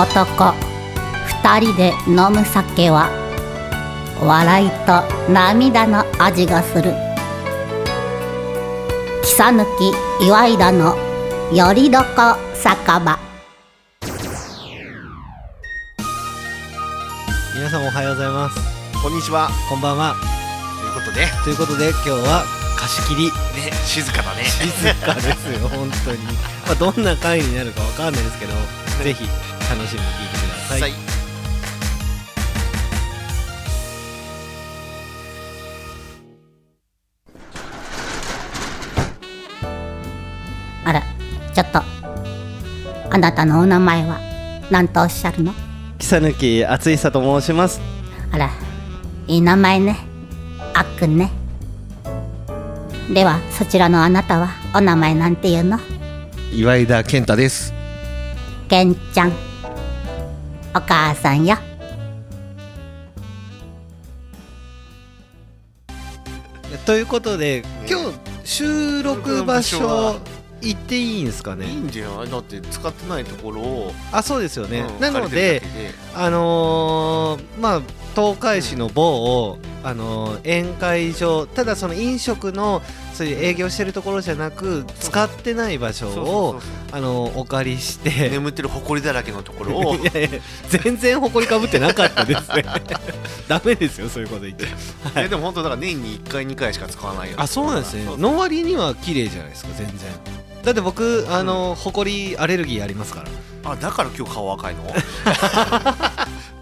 男。二人で飲む酒は笑いと涙の味がする。草抜き岩井田のよりどこ酒場。皆さんおはようございます。こんにちは。こんばんは。ということで。ねということで今日は貸し切り。静かだね。静かですよ本当に。まあどんな回になるかわかんないですけど ぜひ楽しみに聞いてください。あらちょっと。あなたのお名前は何とおっしゃるの？草抜厚久と申します。あらいい名前ね。あっくんね。ではそちらのあなたはお名前なんていうの？岩井田健太です。けんちゃんお母さんよ。ということで今日収録場所行っていいんですかいいねんじゃない？だって使ってないところを、あそうですよね、うんなので。あのーまあ東海市の某、あのー宴会場ただその飲食のそういう営業してるところじゃなく使ってない場所をあのーお借りして。眠ってる埃だらけのところを。いやいや全然埃かぶってなかったですね。ダメですよそういうこと言って。えでも本当だから年に1回2回しか使わないよあそうなんですね。の割には綺麗じゃないですか全然。だって僕あの埃アレルギーありますから。あだから今日顔赤いの？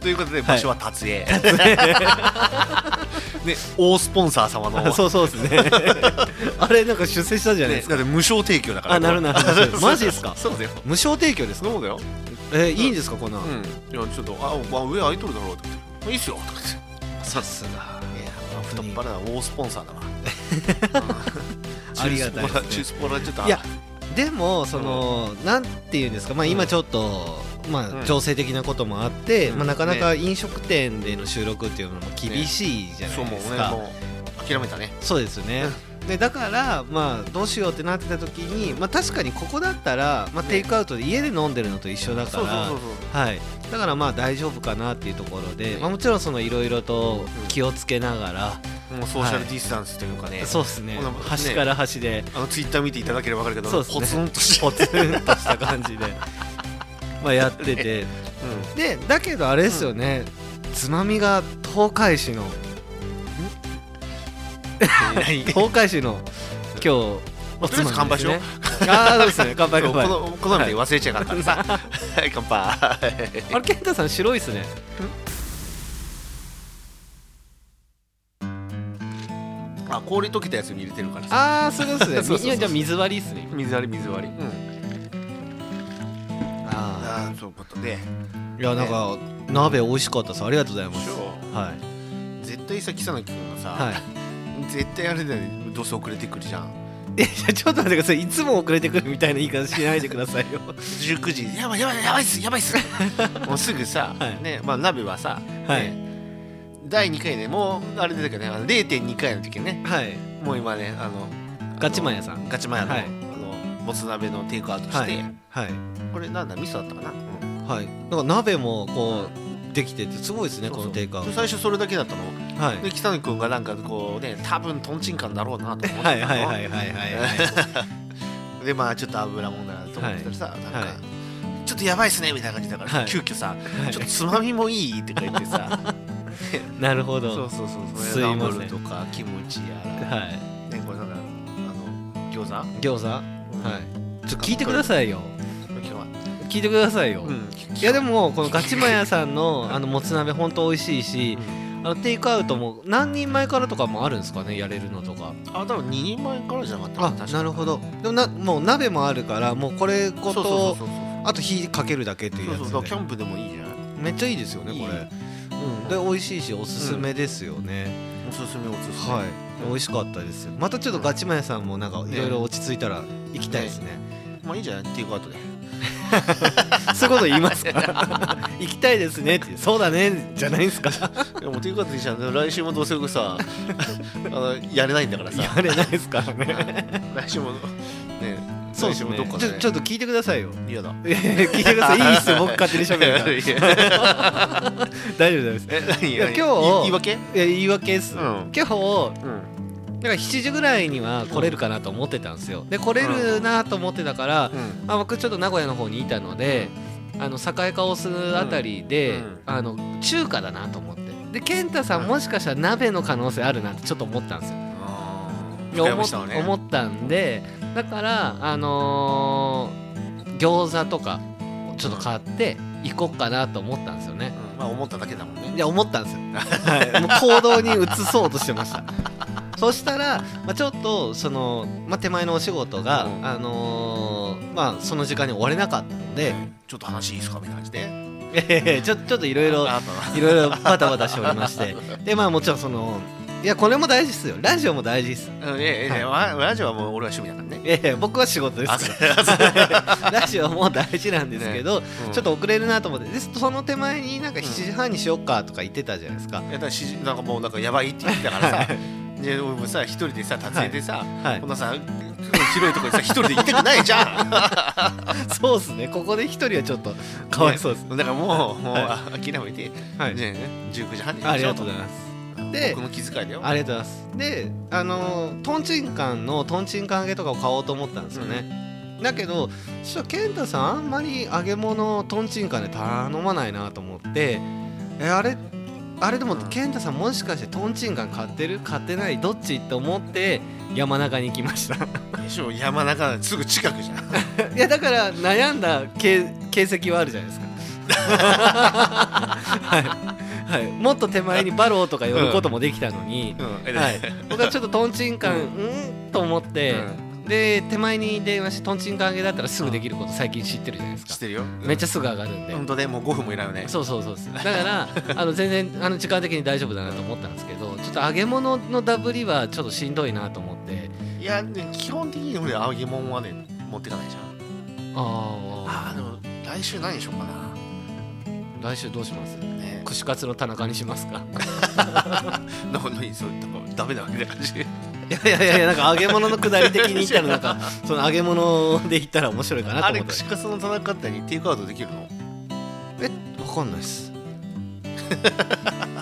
ということで場所は達江、ね大スポンサー様の。あ そうそうですね。あれなんか出世したじゃないですか、ねだって無償提供だから。あなるなるマジっすか？そうだよ。無償提供ですか？そうだよ。えいいんですかこんなん、うん。いやちょっとあ、まあ、上空いとるだろうって。いいっすよ。とか言ってさすが。いや太っ腹な大スポンサーだわ。ありがたいですね。いやでもその、なんていうんですか？まあ今ちょっと、まあうん情勢的なこともあって、うん。まあなかなか飲食店での収録っていうのも厳しいじゃないですか、ねもう諦めたね。そうですね、でだからまあどうしようってなってた時にまあ確かにここだったら、まあ、ね。テイクアウトで家で飲んでるのと一緒だからそうそうそうそう。はい、だからまあ大丈夫かなっていうところで、ね。まあ、もちろんそのいろいろと気をつけながら、もうソーシャルディスタンスというかね、そうですね。端から端で。あのツイッター見ていただければ分かるけどポツンとした感じでまあやってて。でだけどあれですよね、つまみが東海市の。何 東海市の今日おつまみね。乾杯しよう。ああそうですね。乾杯この好みで忘れちゃうからさはい。乾杯。あれ健太さん白いっすね。あ氷溶けたやつに入れてるからさ。ああそうですね。そうそうそうじゃあ水割りっすね。水割り水割り。うんそういうことで。あいやなんか鍋美味しかったです。ありがとうございます。はい。絶対さ草薙君がさ、はい。絶対あれだよねどうせ遅れてくるじゃん。えじゃあちょっと待ってください。いつも遅れてくるみたいな言い方しないでくださいよ。19時やばいやばいやばいっすやばいっす。もうすぐさ、はい。ねまあ鍋はさ、はい。ね第2回ねもうあれだけどねあの0.2回の時ね。はい。もう今ねあのガチマン屋さん。ガチマン屋の,、はもつ鍋のテイクアウトして、はいはい。これなんだ味噌だったかな、うんはい。なんか鍋もこうできててすごいですねこのテイクアウト。最初それだけだったの。はい。で北野君がなんかこうね多分とんちんかんだろうなと思ってたの。はいはいはいはいはいはい。でまあちょっと油もんだなと思ってたらさ、なんか、はいちょっとやばいっすねみたいな感じだからさ、はい。急遽さ、はい。ちょっとつまみもいいって書いてさ。なるほど。そうそうそうすいません。ナムルとかキムチやら、はい。ねこれなんかあの餃子？餃子？はい。ちょっと聞いてくださいよ。聞いてくださいよ、うん。いやでもこのガチマン屋さんのあのもつ鍋ほんと美味しいしあのテイクアウトも何人前からとかもあるんですかねやれるのとか。あ多分2人前からじゃなかったあなるほど。でもなもう鍋もあるからもうこれごとあと火かけるだけっていうやつそうキでャンプでもいいじゃんめっちゃいいですよねいい。これうん。で美味しいしおすすめですよね、おすすめおすすめ。はい。美味しかったですまたちょっとガチマン屋さんもなんかいろいろ落ち着いたら行きたいですね。まあいいじゃない？テイクアウトで。そういうこと言いますか？行きたいですねって。そうだねじゃないですか？でもテイクアウトでいいじゃん。来週もどうせ僕さあのやれないんだからさ。やれないですからね。来週もねそうですね。ちょちょっと聞いてくださいよ。嫌だ。聞いてください。いいっすよ。僕勝手に喋る大丈夫です。え今日言い訳？いや言い訳です、うん。今日うん。だから7時ぐらいには来れるかなと思ってたんですよ。で来れるなと思ってたから、うん。まあ、僕ちょっと名古屋の方にいたので、あの栄カオスあたりで、うん。あの中華だなと思って。で健太さんもしかしたら鍋の可能性あるなってちょっと思ったんですよ。思思ったんでだからあのー餃子とかちょっと買って行こうかなと思ったんですよね。うん。まあ思っただけだもんね。いや思ったんですよ、はい、もう行動に移そうとしてました。そしたら、まあ、ちょっとその、まあ、手前のお仕事が、うん。あのーまあ、その時間に終われなかったので、ちょっと話いいですかみたいな感じで。え えちょちょっといろいろいろいろバタバタしておりまして。でまあもちろんそのいやこれも大事ですよ。ラジオも大事です。なうんいやいやいやわラジオはもう俺は趣味だからね。ええ僕は仕事ですあから ラジオも大事なんですけど、うん。ちょっと遅れるなと思って。でその手前になんか7時半にしようかとか言ってたじゃないですか、いやだからしなんかもうなんかやばいって言ってたからさ。で俺もさ一人でさ撮影でさ、はい。こんなさ広いところにさ一人で行きたくないじゃん。そうですね。ここで一人はちょっとかわいそうです、だからもうもう、は諦めて、はい。ね19時半にありがとうごいざいます。まで僕の気遣いだよ。ありがとうございます。であのートンチンカンのトンチンカン揚げとかを買おうと思ったんですよね、だけどそしたら健太さんあんまり揚げ物トンチンカンで頼まないなと思ってえあれあれでもうん。健太さんもしかしてトンチンカン買ってる買ってないどっち？って思って山中に行きました。でしょ山中すぐ近くじゃん。いやだから悩んだ形形跡はあるじゃないですか。はい、はい、もっと手前にバローとか寄ることもできたのに、うん。はい、僕はちょっとトンチンカン、ううん？と思って、で手前に電話してトンチンカン揚げだったらすぐできること最近知ってるじゃないですか。知ってるよ。めっちゃすぐ上がるんで、本当ねもう5分もいらんよね。そうそうそうですだからあの全然あの時間的に大丈夫だなと思ったんですけどちょっと揚げ物のダブりはちょっとしんどいなと思って。いやね基本的に俺揚げ物はね持ってかないじゃん。ああーでも来週何しようかな。あ来週どうします？ね。串カツの田中にしますか？なんか何そうダメなわけだ感じ。いやいやいやなんか揚げ物のくだり的に言ったら なんかその揚げ物で言ったら面白いかなあと思って。れ串カツの田中ってにテイクアウトできるのえわかんないっす。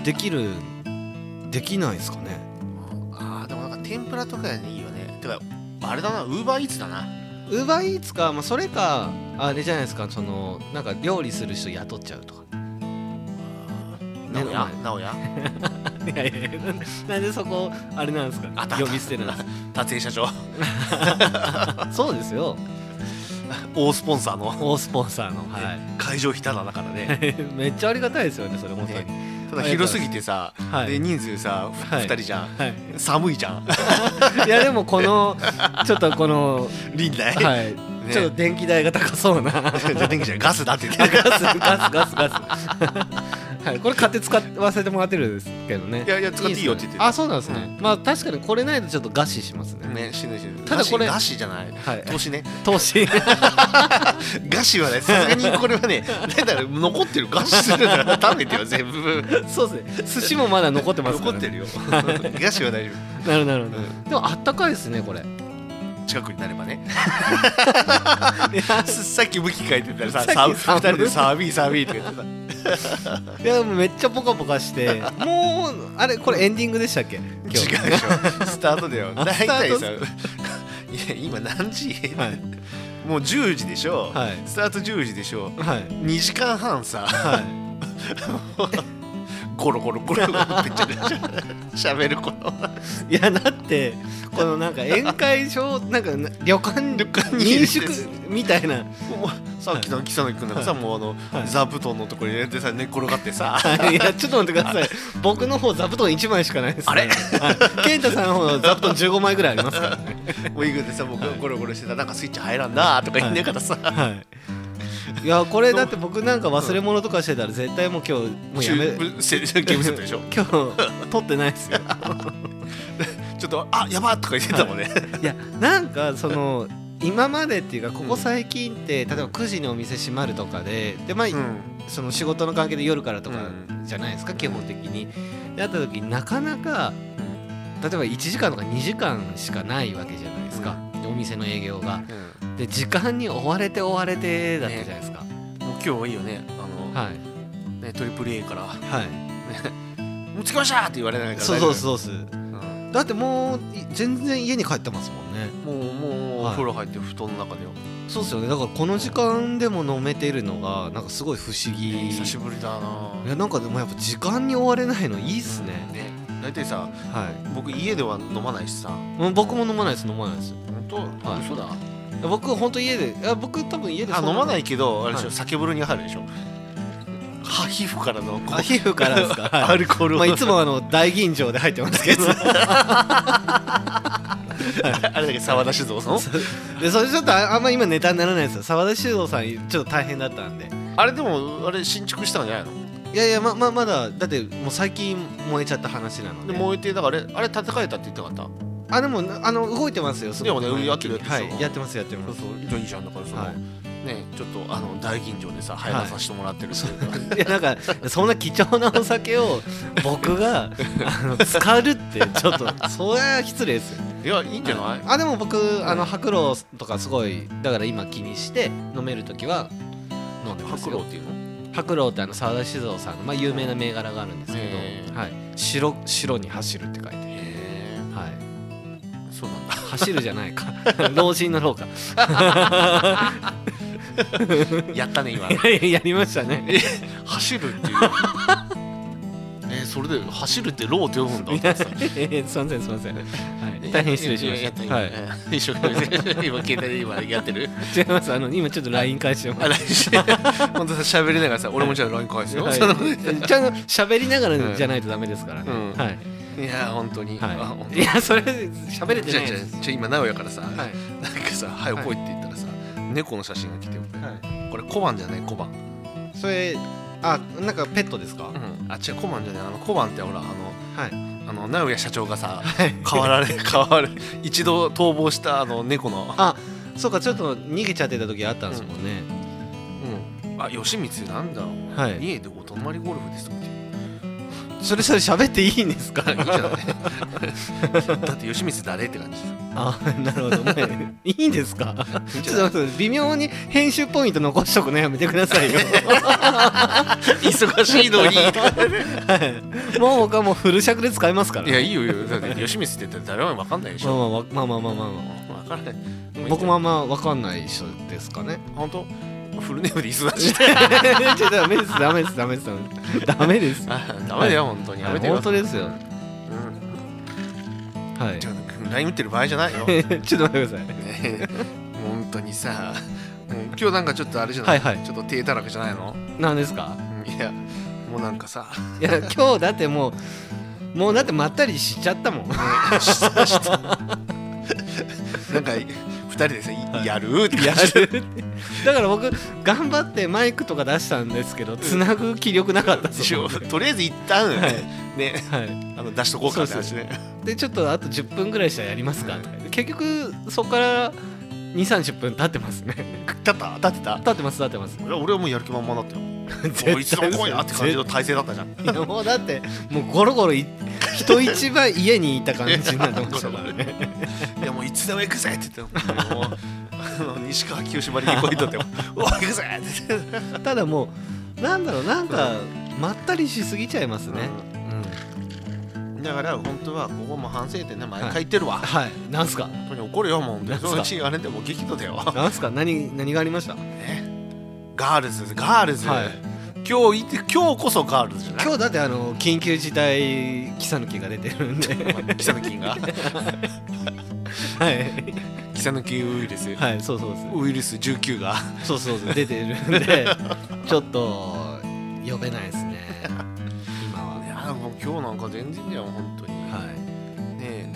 できるできないですかね？あーでもなんか天ぷらとかにいいよね。てかあれだなウーバーイーツだなウーバーイーツか、まあ、それかあれじゃないですかそのなんか料理する人雇っちゃうとか。直ね哉直哉？いやいやいやなんでそこあれなんですか？呼び捨てなんです達成社長かそうですよ大スポンサーの大スポンサーのはい会場費ただだからねめっちゃありがたいですよねそれ本当に、ただ広すぎてさ、はい。で人数さ、ふはい。2人じゃん。はい。寒いじゃん。いやでもこのちょっとこの林内、はい、ちょっと電気代が高そうな。電気じゃんガスだって言ってガスガスガスガス。はいこれ買って使わせてもらってるんですけどね。いやいや使っていいよって言ってたあそうなんですね、まあ確かにこれないとちょっと餓死しますね。ね死ぬ死ぬ。ただこれガシじゃない。はい。投資ね。投資。ガシはねさすがにこれはねなんだろう残ってるガシするなら食べてよ全部。そうですね。寿司もまだ残ってますから、ね、残ってるよ。ガシは大丈夫。なるなるほど、うん。でもあったかいですねこれ近くになればね。さっき向き書いてたらささっきさ二人でサービーサービーとか言ってた。いやもうめっちゃポカポカして もうあれこれエンディングでしたっけ？違う今でし日ょ。スタートだよ。あ大体さいや今何時、はい。もう10時でしょ、はい。スタート10時でしょ。はい。2時間半さ。はいゴロゴロゴロゴロってちゃしゃべるこのいやだってこのなんか宴会場なんか旅館旅館に民宿みたいなさっきの木更木君なんかさ、もうあの、はい座布団のところに入れてさ寝っ転がってさいやちょっと待ってください僕の方座布団1枚しかないです、あれはい、健太さんの方座布団15枚ぐらいありますからねもういいでさ僕がゴロゴロしてたなんかスイッチ入らんなとか言いながらさ、はいいやこれだって僕なんか忘れ物とかしてたら絶対もう今日もうやめゲームセットでしょ今日撮ってないですよ。ちょっとあやばっとか言ってたもんね、い。やなんかその今までっていうかここ最近って、例えば9時にお店閉まるとかででまあ、うん。その仕事の関係で夜からとかうじゃないですか、基本的に。であった時なかなか例えば1時間とか2時間しかないわけじゃないですか、お店の営業が。で時間に追われて追われてだったじゃないですか、もう今日はいいよね。あの、はい。ねトリプル A から。はい「もう着きました!」って言われないからそうそうう、そう。うん。だってもうい全然家に帰ってますもんね。もうもうはい。お風呂入って布団の中でよ、そうっすよね。だからこの時間でも飲めてるのがなんかすごい不思議。久しぶりだな。いやなんかでもやっぱ時間に追われないのいいっすね、ね大体さはい。僕家では飲まないしさ。うん僕も飲まないです。飲まないです。本当、はい。嘘だ僕本当家でいや僕多分家であ飲まないけどあれでしょ、はい酒風呂に入るでしょ。は皮膚からのあ皮膚からですか、はい。アルコール。をまあ、いつもあの大吟醸で入ってますけど。あれだけ沢田酒造。のでそれちょっとああんま今ネタにならないですよ。澤田修造さんちょっと大変だったんで。あれでもあれ新築したんじゃないの？いやいやまままだだってもう最近燃えちゃった話なので。で燃えてだからあれあれ建て替えたって言ってなかった？あでもあの動いてますよすごく。でもねやつでしょはい。やってますやってます。そうじゃあいいじゃんだからその、はい。ねちょっとあの大吟醸でさ入らさせてもらってるっていうか、いやなんかそんな貴重なお酒を 僕があの使うってちょっとそれは失礼ですよ。いやいいんじゃない、あでも僕あの白露とかすごいだから今気にして飲める時は飲んでますよ。白露っていうの？白露ってあの澤田酒造さんの、まあ、有名な銘柄があるんですけど、はい、白白に走るって書いて、走るじゃないか。老人の老か。やったね今。やりましたね。え走るっていうえそれで走るってローって読むんだ。いやえーすいませんすいません、はい、大変失礼しました。はい。一生懸命今携帯で今やってる？違います。あの今ちょっと LINE 返してます。本当さ喋りながらさ俺もじゃあ LINE 返すよ、はい、ちゃんと喋りながらじゃないとダメですからね、うん。はい、いや本当に、はい、いやそれ喋れてないです。あじゃあ今直哉からさ、はい。なんかさ「早く来い」って言ったらさ、猫の写真が来てよはい。これ小判じゃない？小判、それあなんかペットですか、あ違う小判じゃない。あの小判ってほらあのはい。あの直哉社長がさはい。変わられ 変われ一度逃亡したあの猫の。あそうかちょっと逃げちゃってた時あったんですもんね、うん。あ吉光なんだ。はい。家でお泊まりゴルフですってそれそれ喋っていいんですか？いいじゃない。だって吉光誰って感じあなるほどね。いいんですか？ちょっと微妙に編集ポイント残しとくのやめてくださいよ。忙しいのに。はい。もう僕はもうフル尺で使いますから。いやいいよいいよ。だって吉光って誰も分かんないでしまあょ、まあまあまあまあまあま分からない。あ僕もあんま分かんない人ですかね。本当？フルネームで忙しい。ちょダメです。ダメです。ダメです。ダメですダメですあダメだよ本当に。やめてよ本当ですよ。うん。はい。ちょ LINE 打ってる場合じゃないよ。ちょっと待ってください。ね 本当にさもう今日なんかちょっとあれじゃない、はいはい。ちょっと手たらくじゃないの？何ですか？うんいやもうなんかさ。いや今日だってもうもうだってまったりしちゃったもん。したした。なんか二人でさ、はい。やるって。やるだから僕頑張ってマイクとか出したんですけどつなぐ気力なかったで。しょ。よとりあえず一旦、はい。ねはい。あの出しとこうかって話ねでちょっとあと10分ぐらいしたらやりますかとか言って結局そこから2 3 0分経ってますね。立った？立ってた？経ってます経ってます。俺はもうやる気満々だったよ対 おいいつでも来いなって感じの体勢だったじゃん。いやもうだってもうゴロゴロい人一番家にいた感じになってましたからね。いやもういつでも行くぜって言っても西川きよしばりにこいとっても「おい行くぜ!」って。ただもうなんだろうなんかまったりしすぎちゃいますね、うん、だから本当はここも反省点ね毎回言ってるわ、はい。なんすか？本当に怒るよもう。なんすか？あれでもう激怒だよ。なんすか？何何がありました？ねガールズガールズ、はい。今日いて今日こそガールズじゃない？今日だってあの緊急事態キサヌキが出てるんで。キサヌキが？はい。キサヌキウイルス、はいそうそうそう。ウイルス19が？そうそうそう出てるんで。ちょっと呼べないですね。今は。いやもう今日なんか全然だよ本当に。はい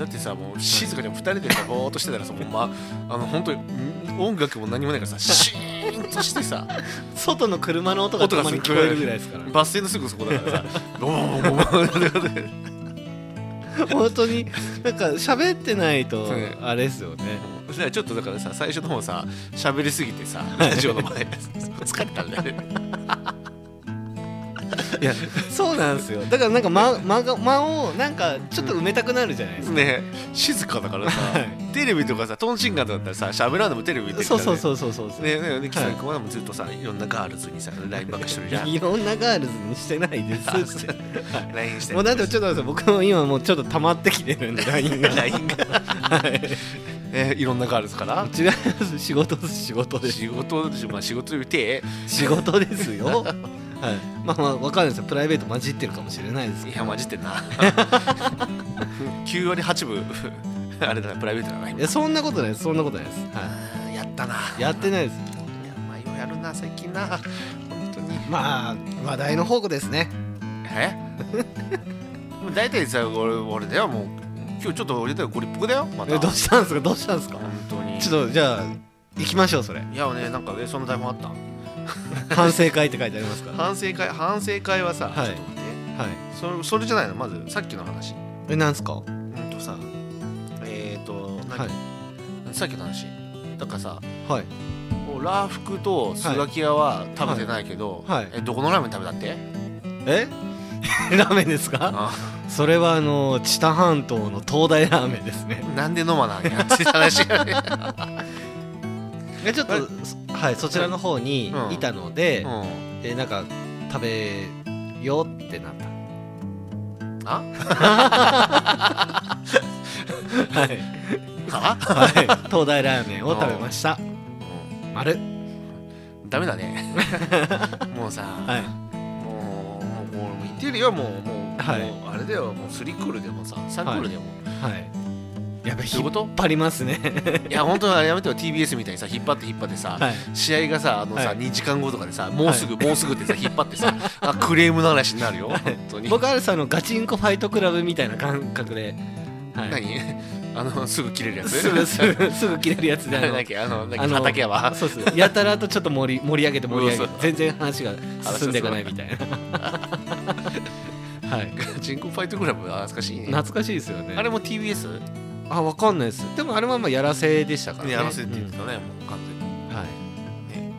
だってさもう静かに2人でさぼーっとしてたらさもうまあの本当にん音楽も何もないからさ シーンとしてさ。外の車の音がたまに聞こえるぐらいですから。バス停のすぐそこだからさボーンボーンボーン本当になんか喋ってないとあれですよね。そしたらちょっとだからさ最初の方さ喋りすぎてさラジオの前 疲れたんだよねいやそうなんですよ。だからなんか間間をなんかちょっと埋めたくなるじゃないですか、ね静かだからさ、はい。テレビとかさトンチンカンだったらさ喋らんでもテレビ見てるそうそううそうそうそうそう、ねえねえねキさはい。んこの間もずっとさいろんなガールズにさ LINE ばっかしてるじゃん。いろんなガールズにしてないです。って LINE してもうだってちょっと待って僕も今もうちょっと溜まってきてるんで LINE が。LINE が。はい。えいろんなガールズから？違います。仕事です仕事です。仕事でしょまあ仕事言うて。仕事ですよはい。まあまあわかんないですよ。プライベート混じってるかもしれないですけいどや混じってんな。9割8分あれだなプライベートだないやそんなことないです。そんなことないです、はやったな。い、やってないです。いやまあようやるな最近な。本当に。まあ話題の宝庫ですね。え？もう大体さ俺俺だよもう。今日ちょっと俺だよご立腹だよまた。えどうしたんですか？どうしたんですか？本当に。ちょっとじゃあ行きましょうそれ。いやねなんかねその台本あった 反省会って書いてありますから。反省会反省会はさ、はい。ちょっと待って。はい。それそれじゃないの？まずさっきの話。えなんすか？うんとさえっ、ー、と何、はい。さっきの話。だからさはい。もうラーフクとスガキ屋は食べてないけど、はい。はいえどこのラーメン食べたって？え？ラーメンですか？あそれはあの知多半島の東大ラーメンですね。なんで飲まないんやって話がね、えちょっとそはいそちらの方にうん。いたので、うん、えなんか食べようってなった。あ？はい、は、はい、東大ラーメンを食べました。う丸。ん、ダメだね。もうさ、はい。もうもうもう言ってるよもうもう,、はい。もうあれだよ。もうスリクールでもさサンクールでも、はいやべ引っ張りますね。いや本当はやめてよ。TBS みたいにさ引っ張って引っ張ってさ、はい。試合がさあのさ、はい。2時間後とかでさもうすぐ、もうすぐってさ引っ張ってさあクレームの話になるよ。本当に。僕あるさあのガチンコファイトクラブみたいな感覚で、はい、何？あのすぐ切れるやつ？すぐすぐすぐ切れるやつであのあのなんかあの畠山そうやたらとちょっと盛り盛り上げて盛り上げて全然話が進んでいかないみたいな。はい。人工ファイトクラブ懐かしいね。懐かしいですよね。あれも TBS? あわかんないです。でもあれはまあやらせでしたからね。やらせって言ってうたね、もう完全に。んはい。ね。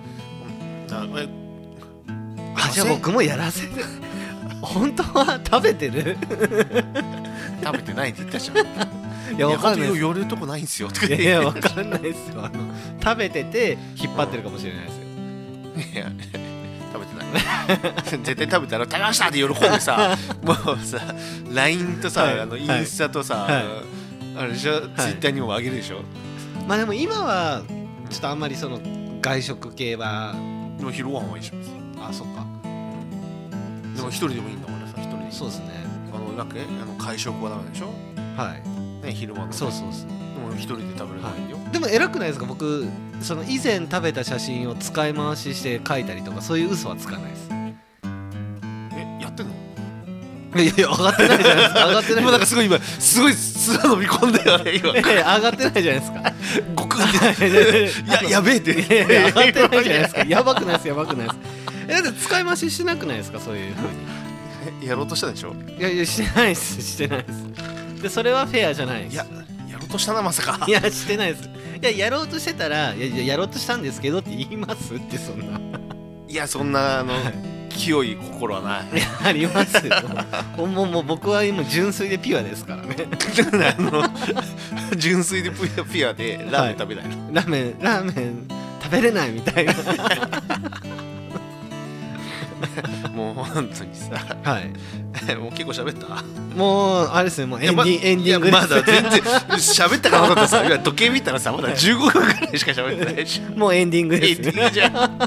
うんあじゃあ僕もやらせ。で 本当は食べてる？食べてないって言ったじゃん。いやわかんない寄るとこないんすよいやいやわかんないですよ。あの食べてて引っ張ってるかもしれないですよ。いや食べてない。絶対食べたら「食べました!」って喜んでさもうさ LINE とさ、はい。あのインスタとさ、はいあれでしょ、Twitter にも上げるでしょ？まあでも今はちょっとあんまりその外食系はでも昼ご飯はいいじゃん別に。あそっか。でも一人でもいいんだからさ一人で。そうですね。あのなんかえあの会食はダメでしょ？はい。ね昼間のそうそうそう。でも一人で食べるのがいいよ、でも偉くないですか？僕その以前食べた写真を使い回しして書いたりとかそういう嘘はつかないですいやいや上がってないじゃないですか。上がってない。今なんかすごい今すごい面伸び込んだよね今。いやいや上がってないじゃないですか。ごくんでいややべえって。いやいや上がってないじゃないですか。やばくないですやばくないです。えだって使い回ししなくないですかそういうふうやろうとしたでしょ？にいやいやしてないです。してないです。でそれはフェアじゃないです。いややろうとしたなまさか。いやしてないです。いややろうとしてたらいややろうとしたんですけどって言いますってそんな。いやそんなあのはい清い心はない。い やありますよ。もうもう僕は今純粋でピュアですからね。あの純粋でピュアピュアでラーメン食べないの、ラーメンラーメン食べれないみたいな もう本当にさ。はい。もう結構喋った？もうあれですねもうエンディエンディングまだ全然 喋ったかなと思ったらさ今時計見たらさまだ15分ぐらいしか喋ってないしもうエンディングエですンディングじゃん。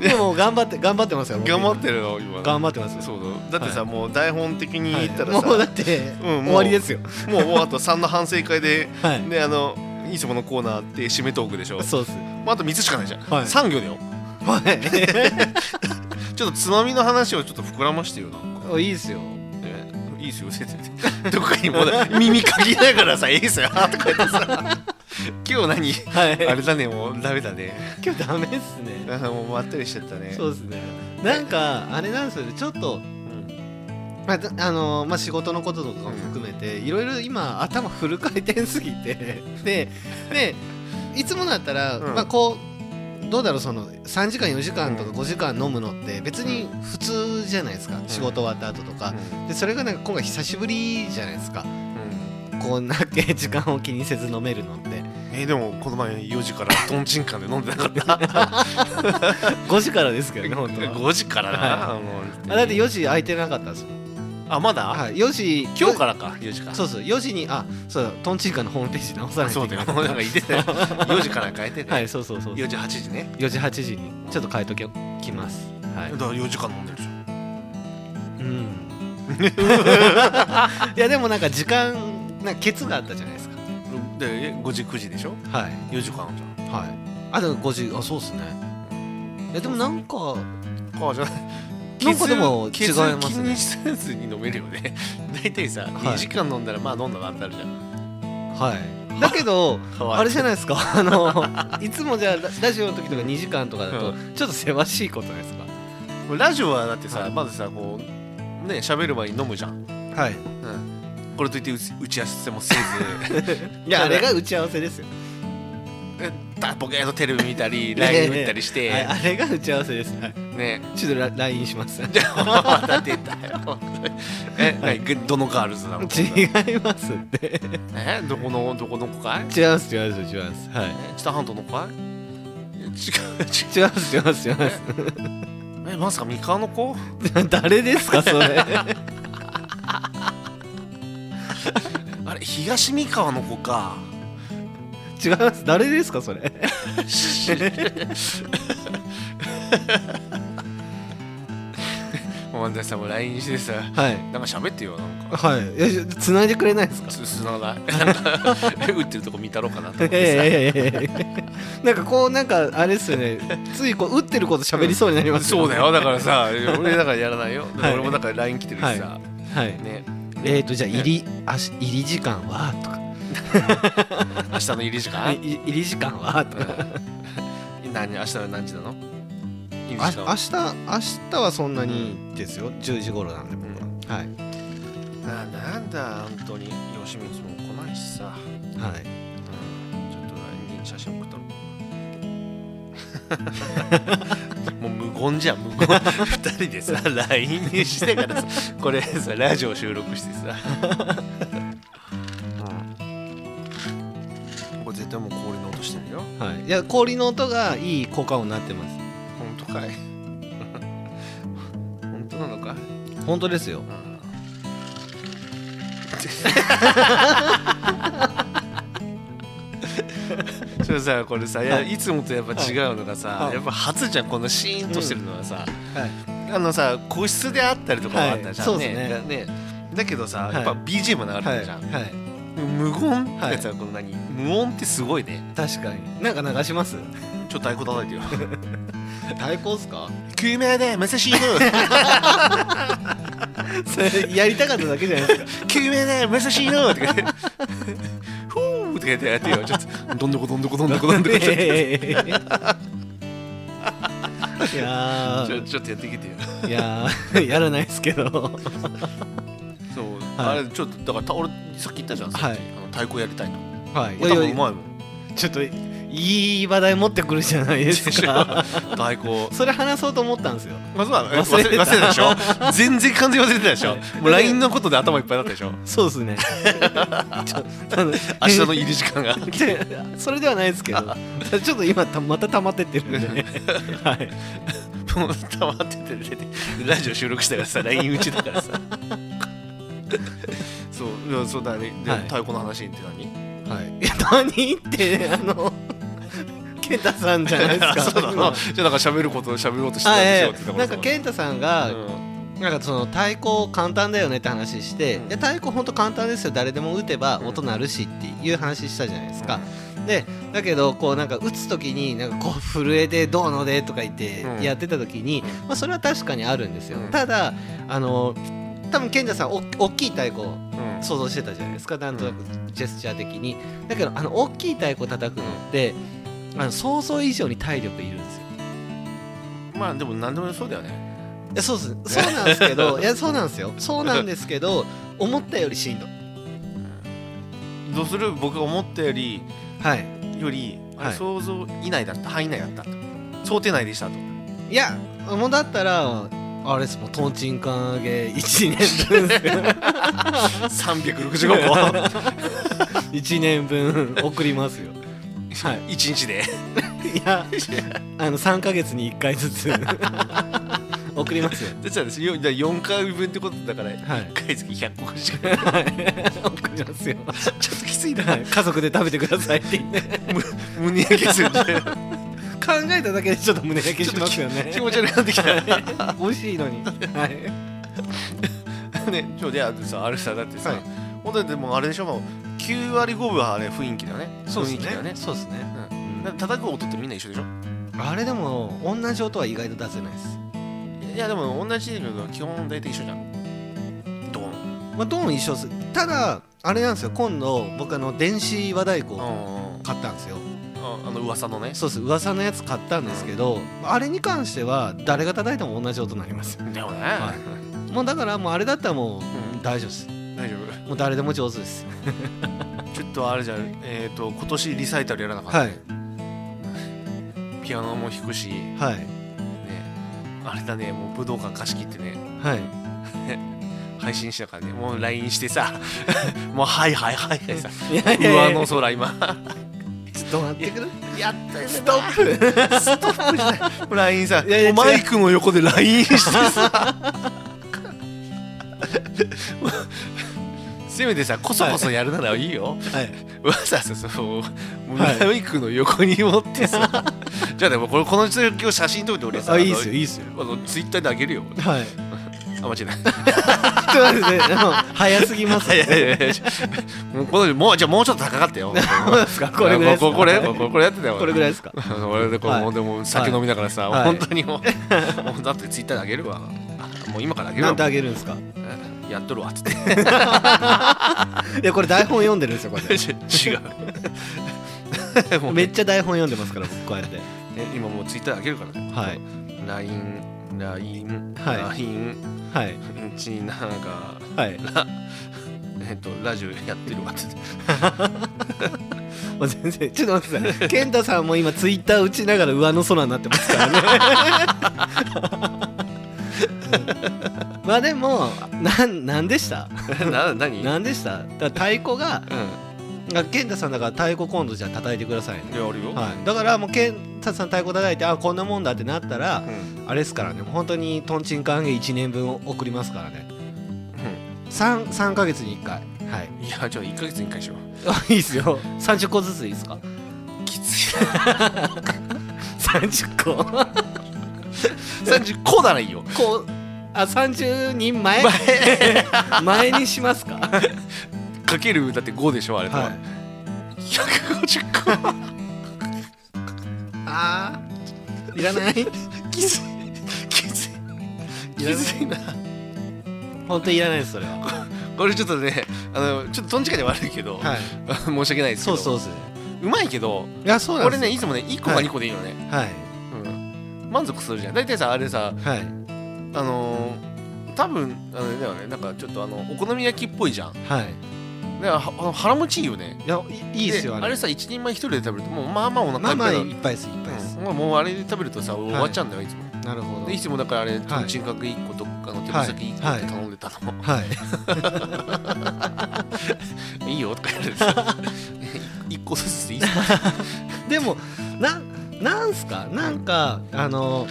でも頑張って頑張ってますよ僕頑張ってるの今。頑張ってます。そうだだってさ、はもう台本的に言ったらさ、はい。もうだって、うん終わりですよ。もうもうあと3の反省会で、はい。であのいつものコーナーって締めトークでしょ。そうです。まあ、あと3つしかないじゃん、はい。3行だよはいちょっとつまみの話をちょっと膨らましてよなんか、おいいですよ。ね、いいっすよ先生どこかにもう耳かきながらさ「いいっすよ」とか言ってさ。今日何？はい。あれだねもうダメだね。今日ダメっすね。あもうまったりしちゃったね。そうですね。なんかあれなんですよね。ちょっとうん。まあだあのーまあ、仕事のこととかも含めていろいろ今頭フル回転すぎて。ででいつもだったら、うん。まあ、こうどうだろうその3時間4時間とか5時間飲むのって別に普通じゃないですか、仕事終わった後とか、でそれがなんか今回久しぶりじゃないですか。うん。こんだけ時間を気にせず飲めるのって。えーでもこの前4時からトンチンカンで飲んでなかった。5時からですけどね本当は。5時からな、はもう。あだって4時空いてなかったんですよあまだ、はい4時今日からか4時か。そうそう4時にあそうだトンチンカンのホームページ直さないとそいうけない。だよ。なんか言ってたよ。4時から変えてね、はいそうそうそう4時8時ね。4時8時にちょっと変えとききます。はい。だから4時間飲んでるじゃんうん。いやでもなんか時間なんかケツがあったじゃないですか。でえ5時9時でしょ？はい。4時間じゃはい。あでも5時あそうっすね。いやでもなんかん。あじゃあなんかでもケ違いツますね気にせずに飲めるよね。大体さ、い。2時間飲んだらまあ飲んだなってあるじゃん。はい。だけどあれじゃないですか？あのいつもじゃあララジオの時とか2時間とかだとうちょっとせわしいことですか？ラジオはだってさ、はい。まずさこうね喋る前に飲むじゃん、はい。うん、これといって打ち打ち合わせもせず。いやあれが打ち合わせですよえだボケーっとテレビ見たり LINE 打ったりして、はいあれが打ち合わせです。はい。ね。ちょっとラ LINE します。じゃあまた出たよえ、はい。何どのガールズなの？違いますって。えどこのどこの子かい？違います違います違います。はい。え知多半島の子かい？違う違う。違います違います違います。えまさか三河の子？誰ですかそれ？あれ東三河の子か違います。誰ですかそれ？もうさんも LINE してさはいなんか喋ってよなんかはいいやつないでくれないですかつつながないなんか打ってるとこ見たろうかなと思っいやいやていやいやいやなんかこうなんかあれですよねついこう打ってること喋りそうになりますそうだよだからさ俺だからやらないよ、はい俺もだから LINE 来てるしさ、はいねえーとじゃあ入りあ入り時間はとか 明日の入り時間、い入り時間は？何明日は何時なの？明日明日はそんなにですよ。10時頃なんで僕は。はい。ななんだ本当に。吉光も来ないしさ、はい。うん、ちょっと LINE に写真送ったの。もう無言じゃん無言。二人でさ LINE にしてからさこれさラジオ収録してさ、これ絶対もう氷の音してるよはい。いや氷の音がいい効果音になってます。本当かい。本当なのか本当ですよ。それさこれさ、いやはい。いつもとやっぱ違うのがさ、はい。やっぱ初じゃんこのシーンとしてるのはさ、はい。あのさ個室であったりとかもあったじゃん、はい。そうですね。だね。だけどさ、はい。やっぱ BGM 流れてはいるじゃん、はい。無言？ってやつはこの何、無音ってすごいね。確かに。なんか流します？ちょっと太鼓叩いてよ。太鼓っすか？救命で武蔵野それやりたかっただけじゃないですか。救命で武蔵野とか言ってふーとか言ってやってよ。ちょっとどんどこどんどこどんどこどんどこ。いやーちょちょっとやってきてよ。いやーやらないですけど。そう、はい。あれちょっとだからた俺さっき言ったじゃんはい。あの太鼓やりたいとはい。多分うまいもん。ちょっといい話題持ってくるじゃないですか。太鼓。それ話そうと思ったんですよ。まずは忘忘れ忘れたでしょ。全然完全に忘れてたでしょ。もう LINE のことで頭いっぱいだったでしょ。そうですね。ちょ明日の入り時間が。で それではないですけど。ちょっと今たまた溜まってってるんでね。はい。もう溜まってててラジオ収録したからさ LINE 打ちだからさ。そういやそうだね。で、はい。太鼓の話って何？はい。いや何ってあの健太さんじゃないですか。そうな。のじゃあなんか喋ること喋ろうとしてたんあですえよってえなんか健太さんが、うん。なんかその太鼓簡単だよねって話して、うん。いや太鼓ほんと簡単ですよ。誰でも打てば音鳴るしっていう話したじゃないですか、でだけどこうなんか打つ時になんかこう震えてどうのでとか言ってうん。やってた時に、うんまあ、それは確かにあるんですよ、うん。ただあの多分健太さんお大きい太鼓うん。想像してたじゃないですか。なんとなくジェスチャー的に。だけどあの大きい太鼓叩くのってあの想像以上に体力いるんですよ。まあでも何でもそうだよね。いやそうです。そうなんですけど いやそうなんですよ。そうなんですけど思ったよりしんどい。どうする？僕が思ったよりはい。より、はい。想像以内だった範囲内だった。想定内でしたと。いやもうだったらあれですもんとんちんかん揚げ1年分365 個。1年分送りますよ。はい。1日で。いやあの3ヶ月に1回ずつ。送りますよ。でじゃあよ。じゃあ4回分ってことだからはい。1回月100個しか。送りますよ。ちょっときついな。はい。家族で食べてくださいって言って。胸焼けするんじゃない考えただけでちょっと胸焼けしますよね。気持ち悪くなってきた。美味しいのに。はい。ねちょであってさあれさだってさ、はい。本当にでもあれでしょもう9割5分はあれ雰囲気だよね。そうです雰囲気だよね。ねそうですね。うん。叩く音ってみんな一緒でしょ？あれでも同じ音は意外と出せないです。いやでも同じのが基本大体一緒じゃん。ドーン。まあどうも一緒です。ただあれなんですよ。今度僕あの電子和太鼓買ったんですよあの噂のね。そうです噂のやつ買ったんですけどあれに関しては誰が叩いても同じ音になります。でもね、はもうだからもうあれだったらもううん大丈夫です。大丈もう誰でも上手です。夫ちょっとあれじゃん。えっ、と今年リサイタルやらなかった、はい。ピアノも弾くし。ねはい。あれだね。もう武道館貸し切ってね。はい。配信したからね。もう LINE してさ。もうはいはいはいはいさ。上の空今と待ってくれやったよねストップ。ストップじゃない。LINE さいやいやもうマイクの横で LINE してさ。せめてさこそこそやるならいいよ、はい。わざわざそうマイクの横に持ってさ。じゃあでもこれこの続きを写真撮って俺さあいいっすよいいっすよ。あのツイッターであげるよ。はいあ間違えない。ちょっと待ってね。早すぎますいやいやいやもうこのもうじゃあもうちょっと高かったよ。これぐらここれこれやってたよ。これぐらいですか。俺でこう、はい。もうでも酒飲みながらさ、はい。本当にもうもうだってツイッターであげるわ。あもう今からあげるわ。なんてあげるんですか？やっとるわっつって。いやこれ台本読んでるんですよこれ。違う。めっちゃ台本読んでますから僕こうやって。ね今もうツイッターであげるからね。はい。LINE LINE はい LINE はい。ちなんかはい。えっとラジオやってるわって。もう全然。ちょっと待ってください。健太さんも今ツイッター打ちながら上の空になってますからね。まあでもなんなんでした？な何？なんでした？だ太鼓がうあ健太さんだから太鼓今度じゃあ叩いてくださいね。んやるよ、はい、だからもう健太さん太鼓叩いてあこんなもんだってなったらうん。あれですからね。もう本当にとんちんかんげ1年分送りますからね。3, 3ヶ月に1回。はい。いやちょっと1ヶ月に1回しよう。あいいですよ。30個ずついいですか？きつい。30個。30個ならいいよ。こうあ30人前。前にしますか？かけるだって5でしょあれと、は。い。150個。あー。いらない。きつい。きつい。きついな。本当にいらないですそれは。これちょっとねあのちょっととんちかで悪いけど、はい。申し訳ないですけど。そうそうですねうまいけどいやそうなん俺ねいつもね1個かはい2個でいいのね、はい。うん、満足するじゃん。大体さあれさはい。あのー、多分あれだよね。なんかちょっとあのお好み焼きっぽいじゃん。はいだからはあの腹持ちいいよね。いやいいいですよあれ。さ一人前一人で食べるともうまあまあおまあまあ腹いっぱいだいっぱいですいっぱいです、うん、もうあれで食べるとさ終わっちゃうんだよいつも、なるほど。でいつもだからあれとんちんかく1個とあの手羽先1個って頼んでたの、はい。い、いよとか言われてさ。1個ずつでいいっす。か でもななんすか？なんかあの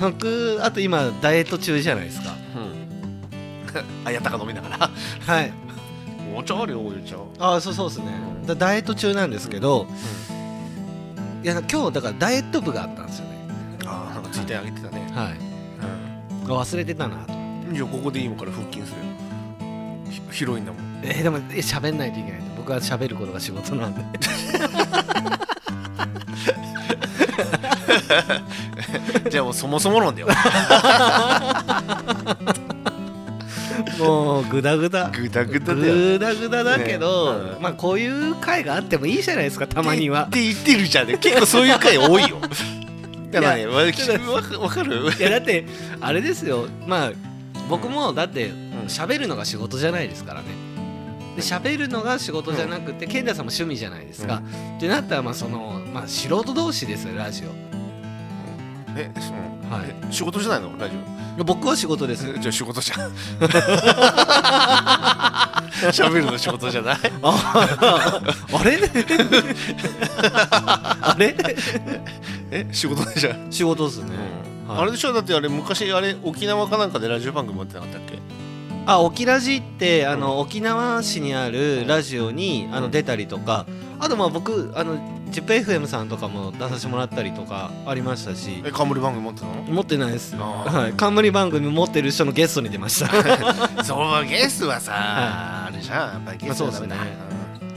僕あと今ダイエット中じゃないですか。うん。あやったか飲みながら。はいお茶あるよお茶あそうそうですね。うん。だダイエット中なんですけど、いや今日だからダイエット部があったんですよね。ああなんかツイッターに上げてたね。はい。忘れてたなとうんじゃあここで今から腹筋するよ。ひ広いんだもん。えーでもえ喋んないといけない。僕は喋ることが仕事なんで。じゃあもうそもそも論だよ もうグダグダ。グダグダだよ。グダグダだけど、ね。うんまあこういう回があってもいいじゃないですかたまには。って言ってるじゃん。ね結構そういう回多いよ。だからねいや私わかる。いやだってあれですよ。まあ僕もだってん。喋るのが仕事じゃないですからね。で喋るのが仕事じゃなくて健太さんも趣味じゃないですか、ってなったらまあその、まあ、素人同士ですよラジオ。え、う。んはい。え仕事じゃないの？ラジいや僕は仕事です。オじゃあ仕事じゃん。喋るの仕事じゃない。ああれ？あれ？え仕事じゃん、仕事ですね、はい。あれでしょ？だってあれ昔あれ沖縄かなんかでラジオ番組持ってなかったっけ？あ沖ラジってあの、沖縄市にあるラジオにあの出たりとか。あとまあ僕あの ZIPFM さんとかも出させてもらったりとかありましたし。え冠番組持ってたの？持ってないです。はい。冠番組持ってる人のゲストに出ました。そうゲストはさ、はあれじゃん。やっぱりゲストはダメだ、まあそう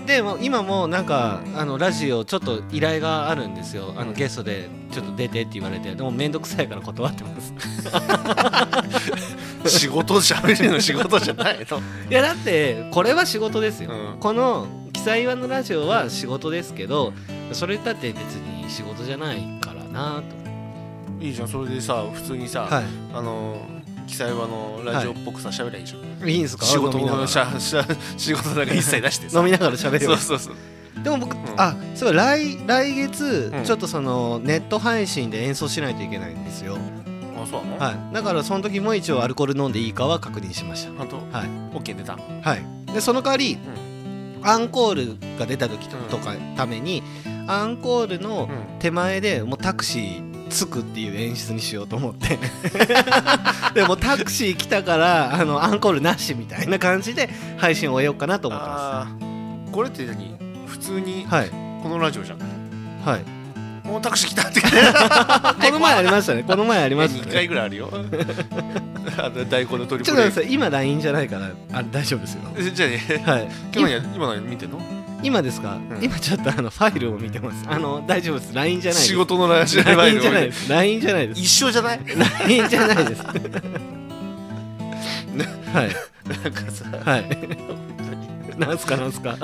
でも今もなんかあのラジオちょっと依頼があるんですよ。あのゲストでちょっと出てって言われて。でも面倒くさいから断ってます。う ん仕事じゃべるの仕事じゃないの。いやだってこれは仕事ですよ、うん。この「記載岩のラジオ」は仕事ですけどそれだって別に仕事じゃないからないいじゃんそれでさ普通にさ、とはあの記載はのラジオっぽくさ喋りゃいいじゃん、いいいんですか？仕事飲みながら。のしゃしゃ仕事なんか一切出してさ。飲みながら喋ればそうそうそう。でも僕、んあそう来来月、うん。ちょっとそのネット配信で演奏しないといけないんですよあそう。なの、はい。だからその時も一応アルコール飲んでいいかは確認しました。本当？はい。オッケー出た。はい、でその代わり、アンコールが出た時とかために、アンコールのうん。手前でもうタクシー着くっていう演出にしようと思って。でもタクシー来たからあのアンコールなしみたいな感じで配信を終えようかなと思ってまあー。これって何？普通にすはい。このラジオじゃん。はいもうタクシー来たって。この前ありましたね。この前ありました2ね回ぐらいあるよ。大根のトリちょっと待ってください。今 LINE じゃないからあ大丈夫ですよ。えじゃあね。はい。今何や今何見てんの？今ですか、ん。今ちょっとあのファイルを見てます。あの大丈夫です。LINE じゃない仕事のラジオ LINE じゃないです LINE じゃないです。一緒じゃない？LINE じゃないです。はい。なんかさ。はい。なんすか？なんすか？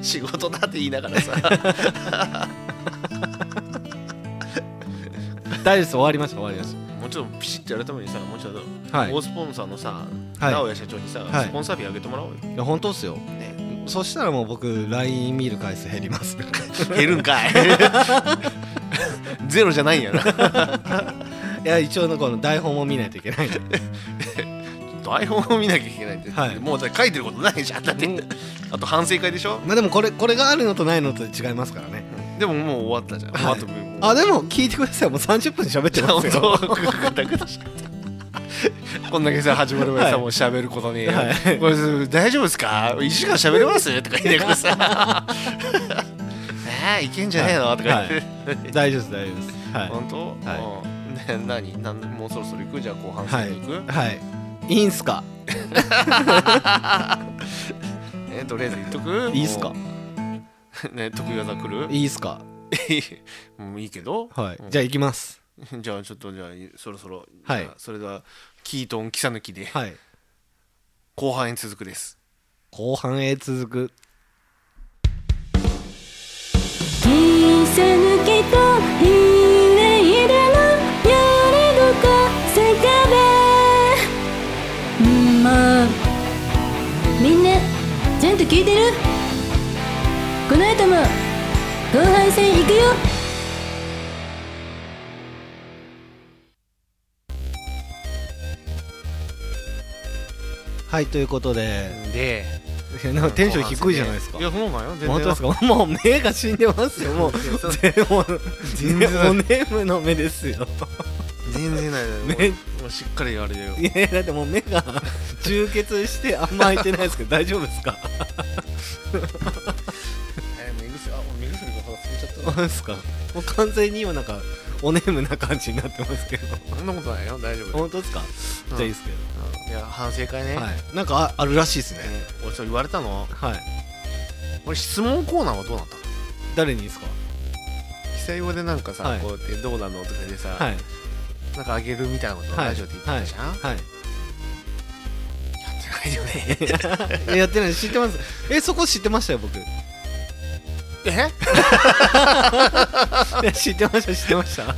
仕事だって言いながらさ大丈夫です。終わりました終わりましもうちょっとピシッとやるためにさもうちょっとたはい。大スポンサーのさはい。直哉社長にさはい。スポンサー費あげてもらおうよ。いや本当っすよ。ね。そしたらもう僕 LINE 見る回数減ります。減るんかい。ゼロじゃないんやな。いや一応のこの台本も見ないといけないんで。台本を見なきゃいけないって、はい。もうだって書いてることないじゃん。だって、あと反省会でしょ？まあでもこれこれがあるのとないのと違いますからねでももう終わったじゃん、はい。あでも聞いてください。もう30分喋ってますよ。こんだけさ始まる前さ、はいもう喋ることねえよ、はいこれ大丈夫ですか1時間喋れますとか言いながらさえー、いけんじゃねえのとか言って、大丈夫です大丈夫ですはい本当、はうんね、何なんもうそろそろ行くじゃあ後半戦に行く、はいいいんすかえとりあえず言っとくいいっすか ね得意技来る？いいっすか？もういいけど？はい。うん。じゃあ行きます。じゃあちょっとじゃあそろそろはい。それではキートン・キサヌキではい。後半へ続くです。後半へ続く。切さ抜けとひねいでのやれどこせかべうんまあ。みんなちゃんと聞いてる？この後も後半戦行くよ。はいということででいやなんかテンション低いじゃないですか。いやそうなんよ全然。本当ですか？もう目が死んでますよ。もう全もう全然おねむの目ですよ全然ないもうねもうしっかりあれだよいやだってもう目が充血してあんま開いてないですけど大丈夫ですか肌つけちゃった本当ですか？もう完全に今なんかおねむな感じになってますけど。そんなことないよ。大丈夫本当ですか？じゃあいいですけいや反省会ね、ど、はい。なんかああるらしいですね。ね。俺それ言われたの。はい。俺質問コーナーはどうなったの？誰にですか？記載語でなんかさ、はい。こうやってどうなのとかでさ、はい。なんかあげるみたいなことをはい。ラジオで言ってたじゃん、はい。やってないよね。やってない。知ってます。えそこ知ってましたよ僕 いえや知ってました知ってました。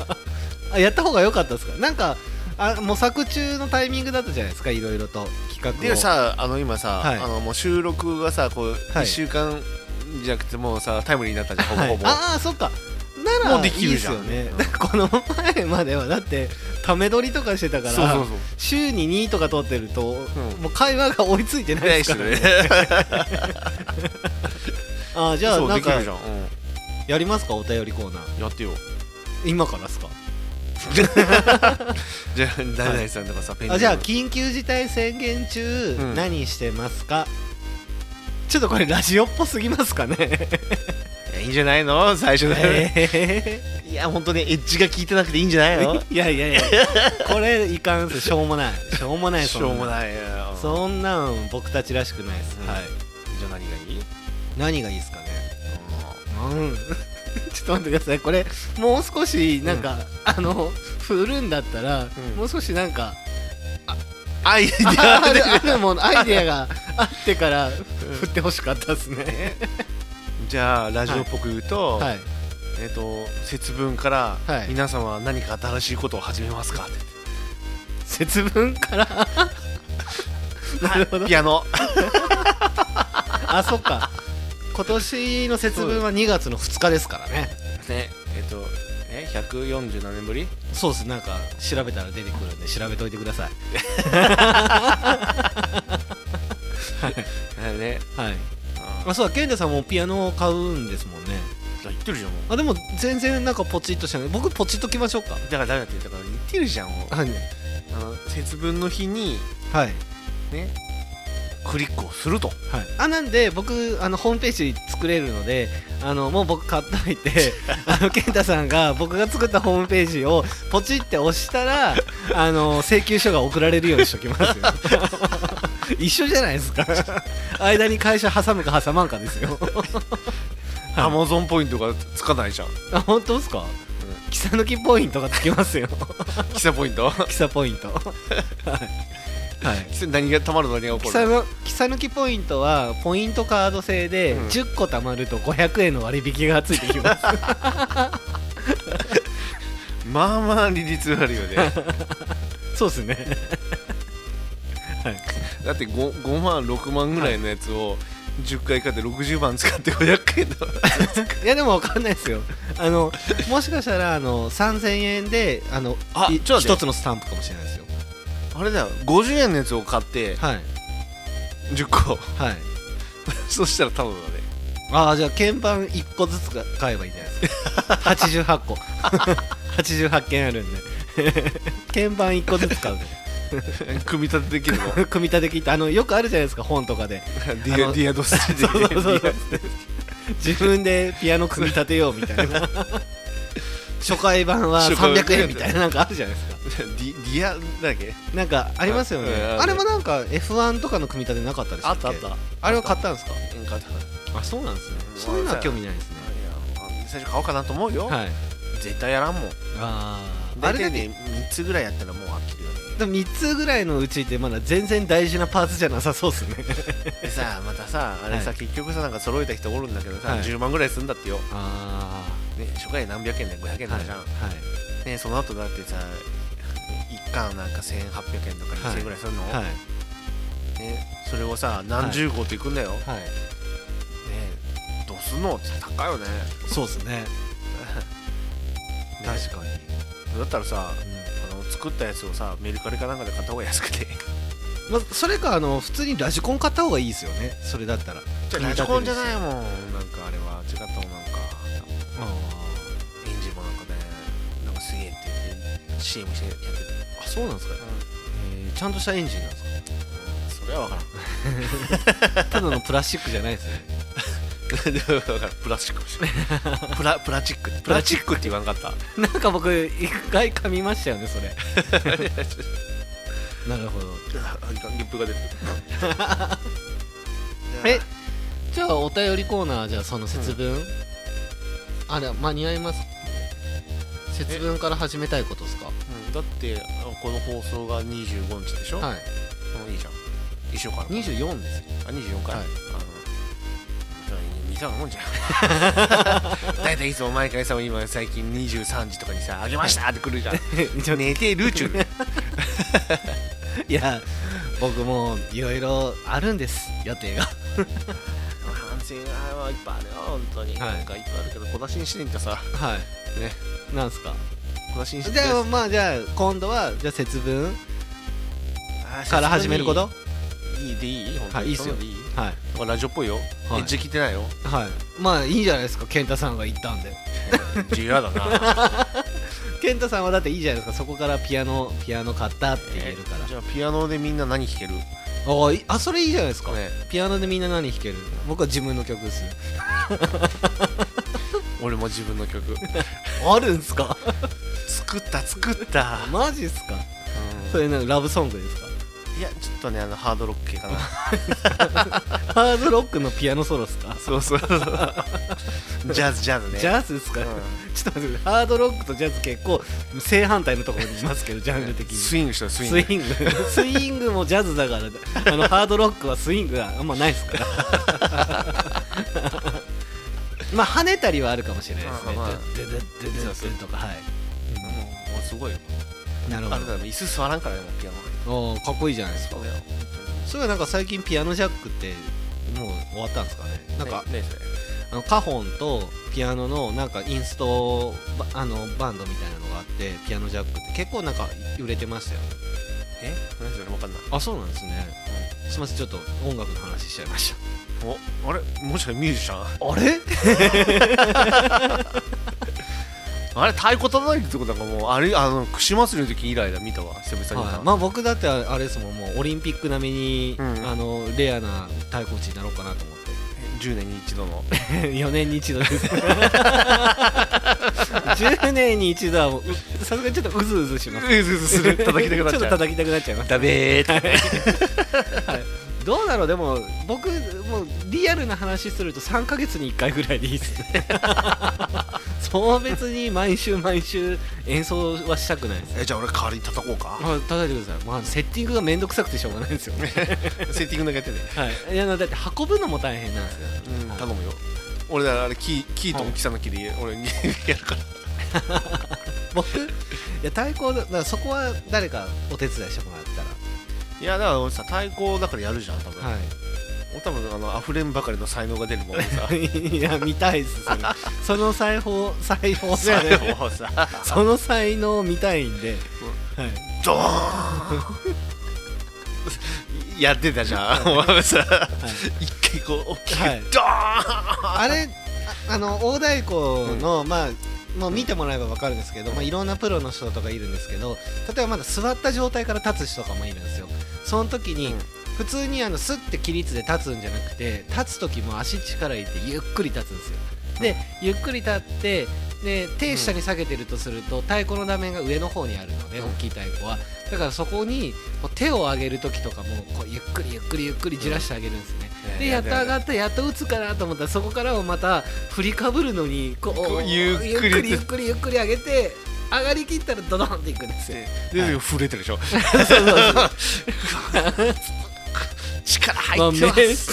あやった方が良かったですか？なんかあ模索中のタイミングだったじゃないですか？いろいろと企画を。でさあの今さ、はい。あのもう収録がさこう、はい。1週間じゃなくてもうさタイムリーになったじゃんほぼはい。ほぼ、ああそっか。ならもうできるじゃん。いいっすよね。うんだからこの前まではだってため撮りとかしてたからそうそうそう。週に2とか撮ってると、ん。もう会話が追いついてないですからね あじゃあそうなんかできるじゃん、うん。やりますか？お便りコーナー。やってよ。今からですか？じゃあ誰々さんとかさ、ペンネーム。あじゃあ緊急事態宣言中、うん。何してますか？ちょっとこれラジオっぽすぎますかね？い やいいんじゃないの？最初で、えいや本当にエッジが効いてなくていいんじゃないの？ー いやいやいや。これいかんすしょうもない。しょうもないしょうもいない。よそんなん僕たちらしくないです、うんはい。じゃあ何がいい？何がいいですかね？うん ちょっと待ってください。これもう少しなんか、あの振るんだったら、うん。もう少しなんかアイデあアで。あ るあるもの アイデアがあってから振ってほしかったですね、じゃあラジオっぽく言うと、はい。えっ、と節分から、はい。皆さんは何か新しいことを始めますか？って節分から？なるほどピアノ。あそっか今年の節分は2月の2日ですからね。ねえっ、とえ140何年ぶり？そうです。なんか調べたら出てくるんで調べといてください。ね はい。ああそうだ健太さんもピアノを買うんですもんね。言ってるじゃん。もうあでも全然なんかポチッとしたね僕ポチッときましょうか。だから誰だって言ったから言ってるじゃん。もうはい。あの節分の日にはい。ねクリックをすると。はい、あなんで僕あのホームページ作れるのであのもう僕買っといて あの健太さんが僕が作ったホームページをポチって押したらあの請求書が送られるようにしときますよ。一緒じゃないですか。間に会社挟むか挟まんかですよ。アマゾンポイントがつかないじゃん。あ本当ですか？キサ抜きポイントがつきますよ。キサポイント？キサポイント。はい、何がたまるの何が起こるのキサ抜きポイントはポイントカード制でうん。10個貯まると500円の割引がついてきます。まあまあ利率悪いよね。そうですね。だって 5, 5万6万ぐらいのやつを10回買って60万使って500円のい。やでも分かんないですよ。あのもしかしたらあの3000円であのいあ一つのスタンプかもしれないですよあれだよ。50円のやつを買ってはい。10個。はい。そしたら多分だね。ああじゃあ鍵盤1個ずつが買えばいいんじゃないですか。88個。88件あるんで。鍵盤1個ずつ買う組み立てできるの？で組み立て切ってあのよくあるじゃないですか本とかで。ディアディアゴスで。そうそうそう自分でピアノ組み立てようみたいな初回版は初回版300円みたいななんかあるじゃないですか。ディディアだっけ？なんかありますよね。うんあれもなんか F1 とかの組み立てなかったでしたっけあれは買ったんですか？え、買った。あそうなんですね。うん。そういうのは興味ないですね。いや最初買おうかなと思うよ、はい。絶対やらんもん。あああれだけ大体ね3つぐらいやったらもう飽きるよね。でも3つぐらいのうちってまだ全然大事なパーツじゃなさそうですね。でさまたさあれさ、はい。結局さなんか揃えた人おるんだけどさ、はい。10万ぐらいするんだってよ、あね、初回何百円で500円あだじゃん、はいね、その後だってさ1巻なんか1800円とか2000円ぐらいするの、はい。ね、それをさ何十個っていくんだよ、ねはい。どうすんの？って高いよね。そうです ね。確かに。だったらさあの作ったやつをさメルカリかなんかで買った方が安くて。まあ、それかあの普通にラジコン買った方がいいですよね。それだったら。じゃあラジコンじゃないもん。なんかあれは違ったもんなエンジンもなんかねなんかすげえって言って CM してやってて。あそうなんですか、えーちゃんとしたエンジンなんですそれは分からん。か ただのプラスチックじゃないですね。プラスチック。プラプラチック。プラチックって言わんかった。なんか僕一回噛みましたよねそれ。なるほど。ゲップが出てえじゃあお便りコーナーじゃあその節分、あれ間に合います。節分から始めたいことですか？うんだってあこの放送が25日でしょ、はい。うんいいじゃん。一緒から。24ですよ。あ24回、はい。あの似たようなもんじゃん。大体いつも毎回さ今最近23時とかにさ「あげました!」って来るじゃん。一応寝てるっちゅうね いや僕もいろいろあるんです予定が反省戦はいっぱいあるよ本当に、はい。なんかいっぱいあるけど小出しにしてんってさはい。ね。なんすか？小出しにしてじゃあまあじゃあ今度はじゃあ節分から始めること？いい。でいい本当に。はいいいっすよ。いいはい。ラジオっぽいよ、はい。エッジ聞いてないよ。はい。まあいいじゃないですか健太さんが言ったんで。自由だな。健太さんはだっていいじゃないですか。そこからピアノピアノ買ったって言えるから、じゃあピアノでみんな何弾ける？あいあそれいいじゃないですか、ね。ピアノでみんな何弾ける？僕は自分の曲です。俺も自分の曲。あるんすか？作った作った、マジっすか？それなんかラブソングですか？いやちょっとねあのハードロック系かな。ハードロックのピアノソロっすか？そうそうそう。ジャズジャズね。ジャズっすか、うちょっと待ってハードロックとジャズ結構正反対のところにいますけどジャンル的に。スイングしたらスインスグイング。スイングもジャズだからあのハードロックはスイングがあんまないですから。まあ跳ねたりはあるかもしれないですね。ドゥドゥドゥドゥドゥとかはい。もうすごいよ。なるほあれだよ椅子座らんからねピアノどおーかっこいいじゃないですか。それはなんか最近ピアノジャックってもう終わったんですかね。なんか、ねねあのカホンとピアノのなんかインストバあのバンドみたいなのがあってピアノジャックって結構なんか売れてましたよ。え？何それ分かんない。あそうなんですね、すみませんちょっと音楽の話しちゃいましおあれ？もしかしてミュージシャン？たあれ？あれ太鼓叩いてるってことなんかもうあれあの串祭りの時以来だ見たわ。久々にはい、まあ僕だってあれですもんもうオリンピック並みに、うん。あのレアな太鼓打ちになろうかなと思って。10年に一度の。4年に一度です。10年に一度はもううさすがにちょっとうずうずします。うずうずする。叩きたくなっちゃう。ちょっと叩きたくなっちゃいます。ダメーってどうだろう？でも僕もうリアルな話すると3ヶ月に1回ぐらいでいいですね。そう別に毎週毎週演奏はしたくないです。えじゃあ俺代わりに叩こうか。まあ叩いてください、まあ、セッティングがめんどくさくてしょうがないですよね。セッティングだけやってねはい。いやだって運ぶのも大変なんですよ。うん。頼むよ。俺だからあれキーキーと大きさの木で俺にやるから。僕？いや太鼓だだからそこは誰かお手伝いしてもらったいやだから俺さ太鼓だからやるじゃん多分、らは俺多分あの溢れんばかりの才能が出るもんでさ。い いや見たいっすそれ。その裁縫裁縫じゃなさ。その才能を見たいんで、はい、ドーン！やってたじゃん。お前さ。一回こう大きくはい。ドーン！あれああの大太鼓の、まあもう見てもらえば分かるんですけど、まあ、いろんなプロの人とかいるんですけど例えばまだ座った状態から立つ人とかもいるんですよその時に、うん。普通にあのスッて起立で立つんじゃなくて立つ時も足力入れてゆっくり立つんですよ。でゆっくり立ってで手下に下げてるとすると太鼓の画面が上の方にあるので、うん。大きい太鼓は。だからそこに手を上げる時とかもこうゆっくりゆっくりゆっくりじらしてあげるんですね、うん。でやっと上がってやっと打つかなと思ったらそこからもまた振りかぶるのにこうゆっくりゆっくりゆっくり上げて上がりきったらドドンっていくんですよで震えてるでしょ。そうそうそう 力入まあってます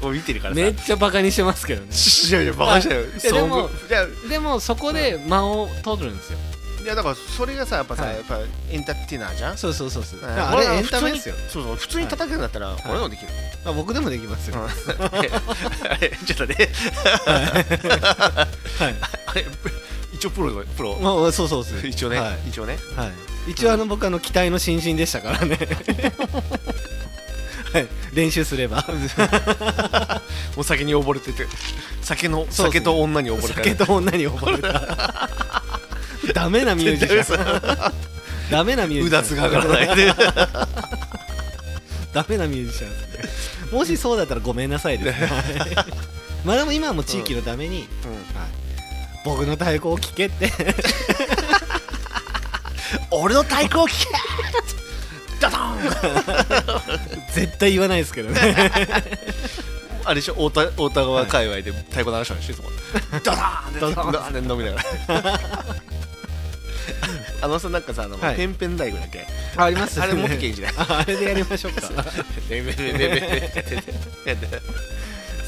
もう見てるからさ。めっちゃバカにしてますけどね。いやいやバカしたよい。やでもじゃでもそこで間を取るんですよ。いやだからそれがさやっぱさ、はい。やっぱエンターテイナーじゃん。そうそうそうそう。うんあれエンタメですよ。そうそう普通に叩けるんだったら俺のもできる、あ僕でもできますよ。ちょっとねはい。あれ一応プロのプロ。まあそうそうです一応ね、はい。一応ね。はい、一応あの僕あの期待の新人でしたからね。はい。練習すれば。お酒に溺れてて。酒の酒と女に溺れて酒と女に溺れた。ダメなミュージシャン。ダメなミューうジシャン。だつが上がらないで。ダメなミュージシャン。ですねもしそうだったらごめんなさいですね。はい。まあでも今はもう地域のために、はい、僕の太鼓を聴けって。俺の太鼓を聞け！ダダン！絶対言わないですけどね。あれでしょ？太田太田川界隈で太鼓鳴らしたんでしょいつもダダン！ダダン。ダダン！で飲みながら。あのさなんかさあの、はい。ペンペン大工だっけ？ありますあれ持ってけいいんじゃない？ああれでやりましょうか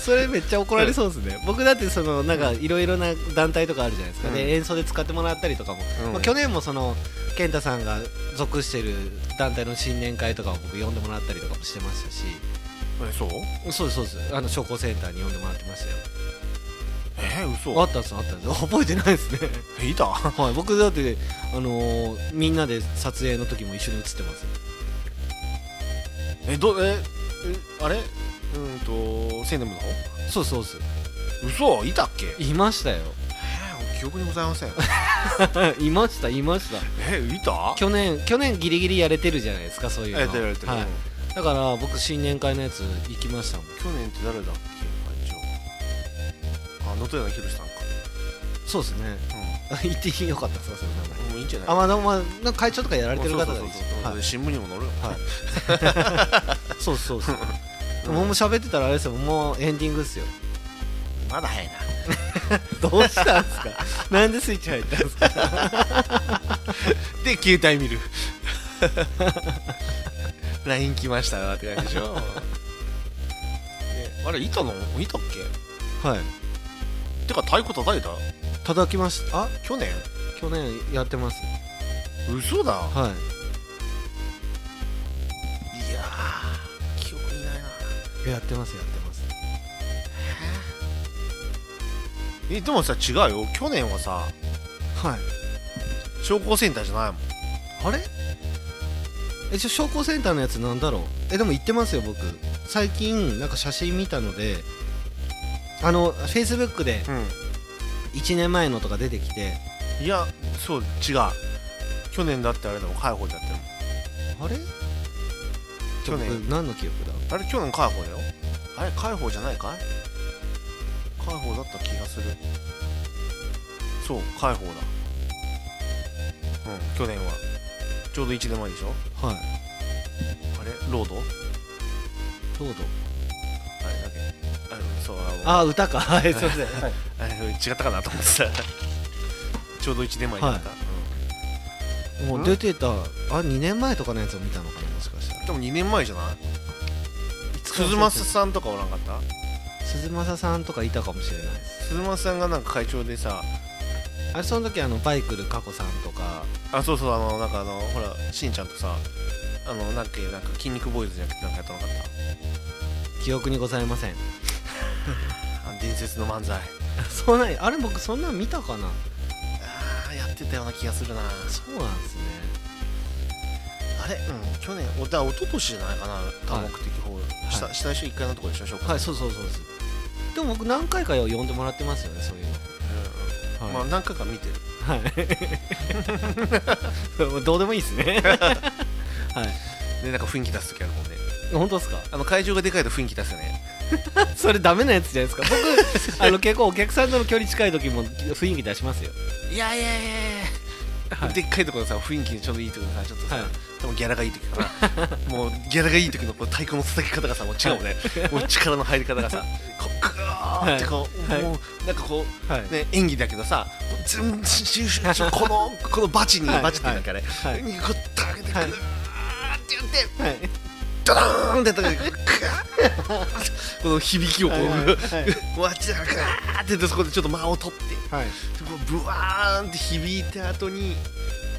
それめっちゃ怒られそうですね、僕だってそのなんかいろいろな団体とかあるじゃないですか、うん。で演奏で使ってもらったりとかも、うん。まあ、去年もその健太さんが属してる団体の新年会とかを僕呼んでもらったりとかもしてましたし。えそう？そうですそうです。あの商工センターに呼んでもらってましたよ。えー、嘘。あったんですあったんです 覚えてないですね。えいた？はい。僕だってあのーみんなで撮影の時も一緒に写ってます。えどええあれ？うんとセンデムの？方そうそうです嘘いたっけ？いましたよ。えー、記憶にございません。いましたいました。えいた？去年去年ギリギリやれてるじゃないですかそういうの。やってるやってる、はい、だから僕新年会のやつ行きましたもん。去年って誰だっけ？会長あ能登柳宏さんか。そうですね。行ってよかったですか？それ名前。うんもういいんじゃない？あまあでもまあ会長とかやられてる方です。はい。新聞にも載るよ。はい。そうそうそうもう喋ってたらあれですよもうエンディングですよ。まだ早いな。どうしたんですか？なんでスイッチ入ったんですか？で携帯見る。LINE 来ましたわって感じでしょ、ね、あれいたのいたっけ？はい。てか太鼓叩いた？叩きました。あ？去年？去年やってます。嘘だ。はいやってますやってます。えでもさ違うよ。去年はさはい。商工センターじゃないもん。あれ？えじゃあ商工センターのやつなんだろう？えでも行ってますよ僕。最近なんか写真見たのであのフェイスブックでう1年前のとか出てきて。んいやそう違う。去年だってあれだもん開放だってあれ？去年。僕何の記憶だ？あれ去年開放だよ。あれ開放じゃないかい？開放だった気がする。そう開放だ。うん去年は。ちょうど1年前でしょ？はい。あれロード？ロード。あれだっけ？あれそうああ歌か。はいすいません、はい、あれ違ったかなと思ってさちょうど1年前になった、はもう出てたあ2年前とかのやつを見たのかなもしかしたら。うん、でも2年前じゃない？鈴間さんとかおらんかった？鈴正さんとかいたかもしれない鈴間さんがなんか会長でさあれその時あのバイクル佳子さんとか。あそうそうあのなんかあのほらしんちゃんとさあのなんかなんか筋肉ボーイズじゃなくてなんかやったのかった？記憶にございません。伝説の漫才。そうないあれ僕そんなん見たかな？あーやってたような気がするな。そうなんですねあれ？うん。去年おだ一昨年じゃないかな多目的ホール、下下一緒1階のとこでしょ紹介はいそうそうそうですでも僕何回か呼んでもらってますよねそういうの。まあ何回か見てる。はい。どうでもいいですね。はい。でなんか雰囲気出す時あるもんね。本当ですか？あの会場がでかいと雰囲気出すよね。それダメなやつじゃないですか。僕あの結構お客さんとの距離近い時も雰囲気出しますよ。いやいやいやいや。はい。でっかいところさ雰囲気ちょうどいいところさちょっとさ、はいギャラがいい時かな もうギャラがいい時のこう太鼓の叩き方がさもう違うもんね、もう力の入り方がさ こうグーってこう、はい。もうなんかこうはい。ね、演技だけどさずんししし このこのバチに、はい。バチってなんかね、はい。にこうたげてグはい。ーってやって、はい。ドドーンってやった時グーこの響きをこう、はいはい。はい。わちゃグーってやってそこでちょっと間を取ってはい。こうブワーンって響いた後に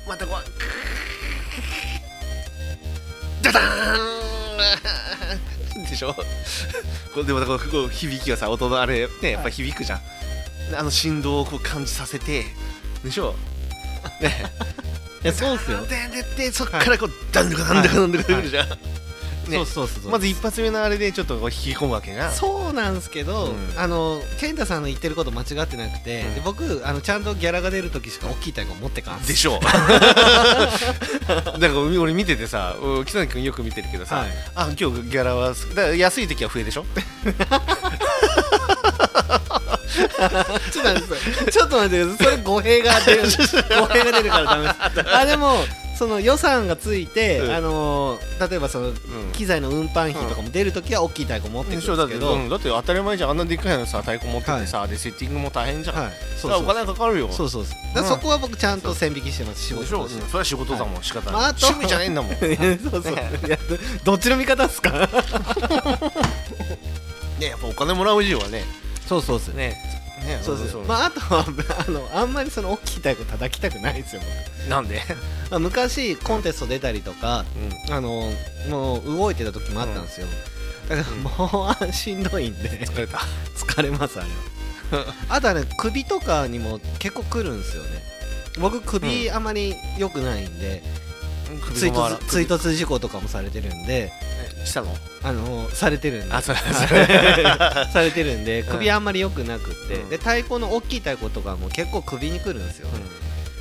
またこうグーダダーン でしょ？でもこうこう響きがさ音のあれねやっぱ響くじゃん、あの振動をこう感じさせてでしょ？ね いやそうっすよ。でででそっからこうダンドカダンドカダンドカくるじゃん、ねそうそうそうそう。まず一発目のあれでちょっと引き込むわけじゃんそうなんですけど、うん。あの健太さんの言ってること間違ってなくて、うん。で僕あのちゃんとギャラが出る時しか大きい太鼓持ってかん。すでしょう。だから俺見ててさうん北谷君よく見てるけどさ、はい。あ今日ギャラはすだ安い時は増えでしょ？ちょっと待ってください。ちょっと待ってください。それ語弊が出る。語弊が出るからダメです。あでもその予算がついて、うん。あのー例えばその機材の運搬費とかも出るときは大きい太鼓持ってくるんですけど、うんだって当たり前じゃん。あんなでっかいのさ太鼓持っててさ、でセッティングも大変じゃん、はい。それはお金かかるよ。そうそうそう。そこは僕ちゃんと線引きしてます仕事としてそれは仕事だもん、仕方ない、まあ趣味じゃねえんだもん。そうそう、どっちの味方っすか？ねやっぱお金もらう以上はね。そうそうですねね。そうそうそう。まああとは あのあんまりその大きい太鼓叩きたくないですよ。なんで、僕 まあ昔コンテスト出たりとかあのもう動いてた時もあったんですよ、だからもうしんどいんで。疲れた。疲れますあれは。あとはね首とかにも結構くるんですよね。僕首あまり良くないんで、追突追突事故とかもされてるんでしたの？あのされてるんで。あそうはい されてるんでん。首あんまり良くなくって、うん。で太鼓の大きい太鼓とかも結構首にくるんですよ、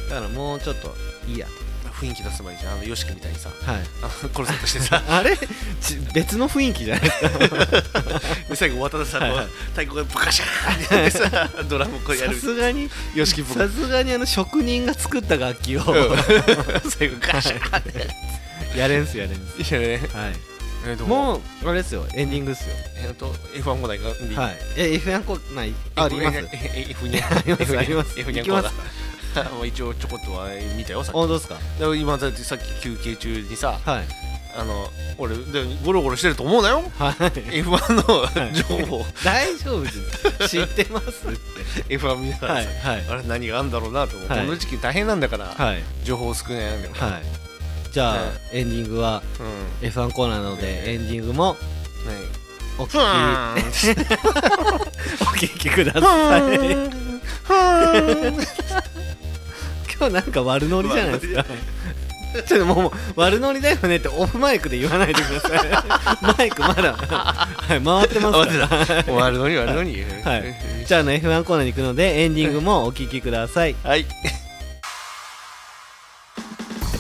だからもうちょっといいや。雰囲気出せばいいじゃんあの YOSHIKI みたいにさとはい。殺そうとしてさ。あれ？ち別の雰囲気じゃないですか。で最後渡田さんの太鼓がブカシャーってやってさドラムこうやさるすがに YOSHIKI 僕さすがにあの職人が作った楽器を最後ガシャーってやれんすやれんす。いやね。はいえーでももうあれですよエンディングっすよ。えっと F1 コーナーがはい。え F1 コーナーあります。F2 ありますあります。F2 行きます。コーナーもう一応ちょこっとは見たよさっき。本当ですか？でも今だってさっき休憩中にさはい。あの俺でゴロゴロしてると思うなよ。はい。F1 のい情報。大丈夫です。知ってますって。F1 見ながらさはいあれ何があんだろうなと思う。こはい。の時期大変なんだからはい。情報少ないんだから。はいじゃあ、ねエンディングはうん。F1 コーナーなので、エンディングもおふ聞き お聞きください。今日なんか悪ノリじゃないですか。ちょっともう悪ノリだよねってオフマイクで言わないでください。マイクまだ、はい、回ってますから。終わるのに終わるのにはい。じゃああの F1 コーナーに行くのでエンディングもお聞きください。はい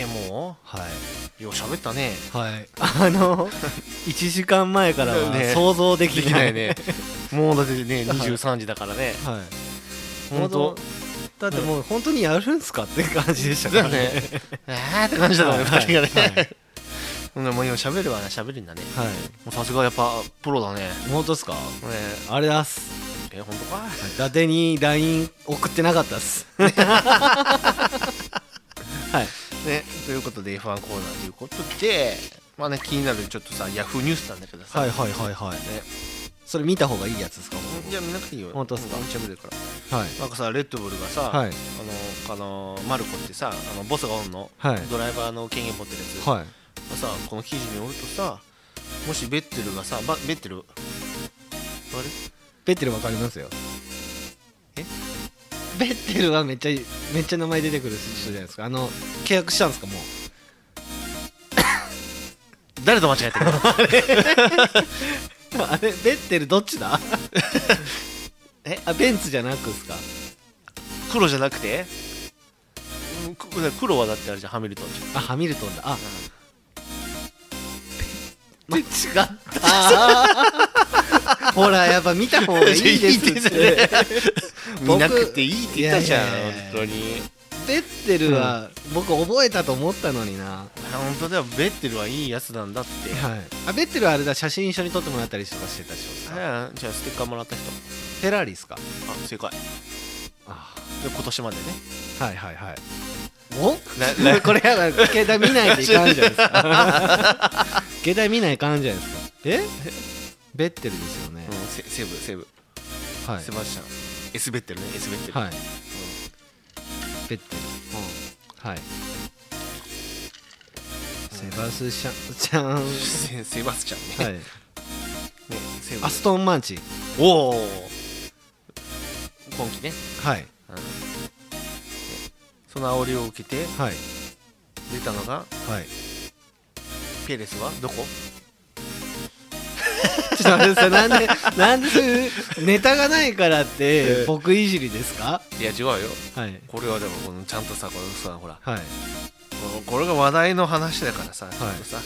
えもはうよう喋ったね。いはい。あの 1時間前からはね想像できなないいね。もうだってね 23時だからね。はい。本当。だってもう本当にやるんすかって感じでしたからね。えーって感じだったねはい。2人がね。はい。でもう今喋るわね喋るんだね。はい。もうさすがやっぱプロだね。ね本当ですか？あれだっす。え本当か？伊達に LINE 送ってなかったっす。はいねということで F1 コーナーということでまあね気になるちょっとさヤフーニュースなんだけどさはいはいはいはい。ね。それ見た方がいいやつですか？いや見なくていいよ。本当っすか？うん喋るから。はい。なんかさレッドブルがさ、はい。あのあのマルコってさあのボスがおんのはい。ドライバーの権限持ってるやつ、はい。がさこの記事によるとさもしベッテルがさばベッテル？あれ？ベッテルわかりますよ。えベッテルはめっちゃめっちゃ名前出てくる人じゃないですか。あの契約したんですかもう？誰と間違えてる あれ。ベッテルどっちだ？えあベンツじゃなくですか？黒じゃなくて？うんく黒はだってあれじゃんハミルトンじゃん。あハミルトンだ。あ。ま違ったほらやっぱ見た方がいいですいいですね見なくていいって言ったじゃん本当に。ベッテルは僕覚えたと思ったのにな、本当だよ。ベッテルはいいやつなんだって。はい、あベッテルはあれだ写真一緒に撮ってもらったりとかしてた人ですかあじゃあステッカーもらった人。フェラーリですか？あ正解。あ。で今年までね。はいはいはい。おななこれやだ携帯見ないといかんじゃないですか。携帯見ないかんじゃないですか。え？ベッテルですよね。う、ん、セセブセブ、はい。セバスチャン。S ベッテルね S ベッテル、はい、ベッテル、うん、はい。セバスチャン。ちゃんはセセバスチャンね。い。ねセブ。アストンマンチ。おお今季ね、はい。うん。ね。その煽りを受けてはい。出たのがはい。ペレスは？どこ？ちょっと待ってさいなんでなんでそういうネタがないからってええ。僕いじりですか？いや違うよ。はい。これはでもこのちゃんとさこのさほら。はい。これが話題の話だからさ、ちょっとさ。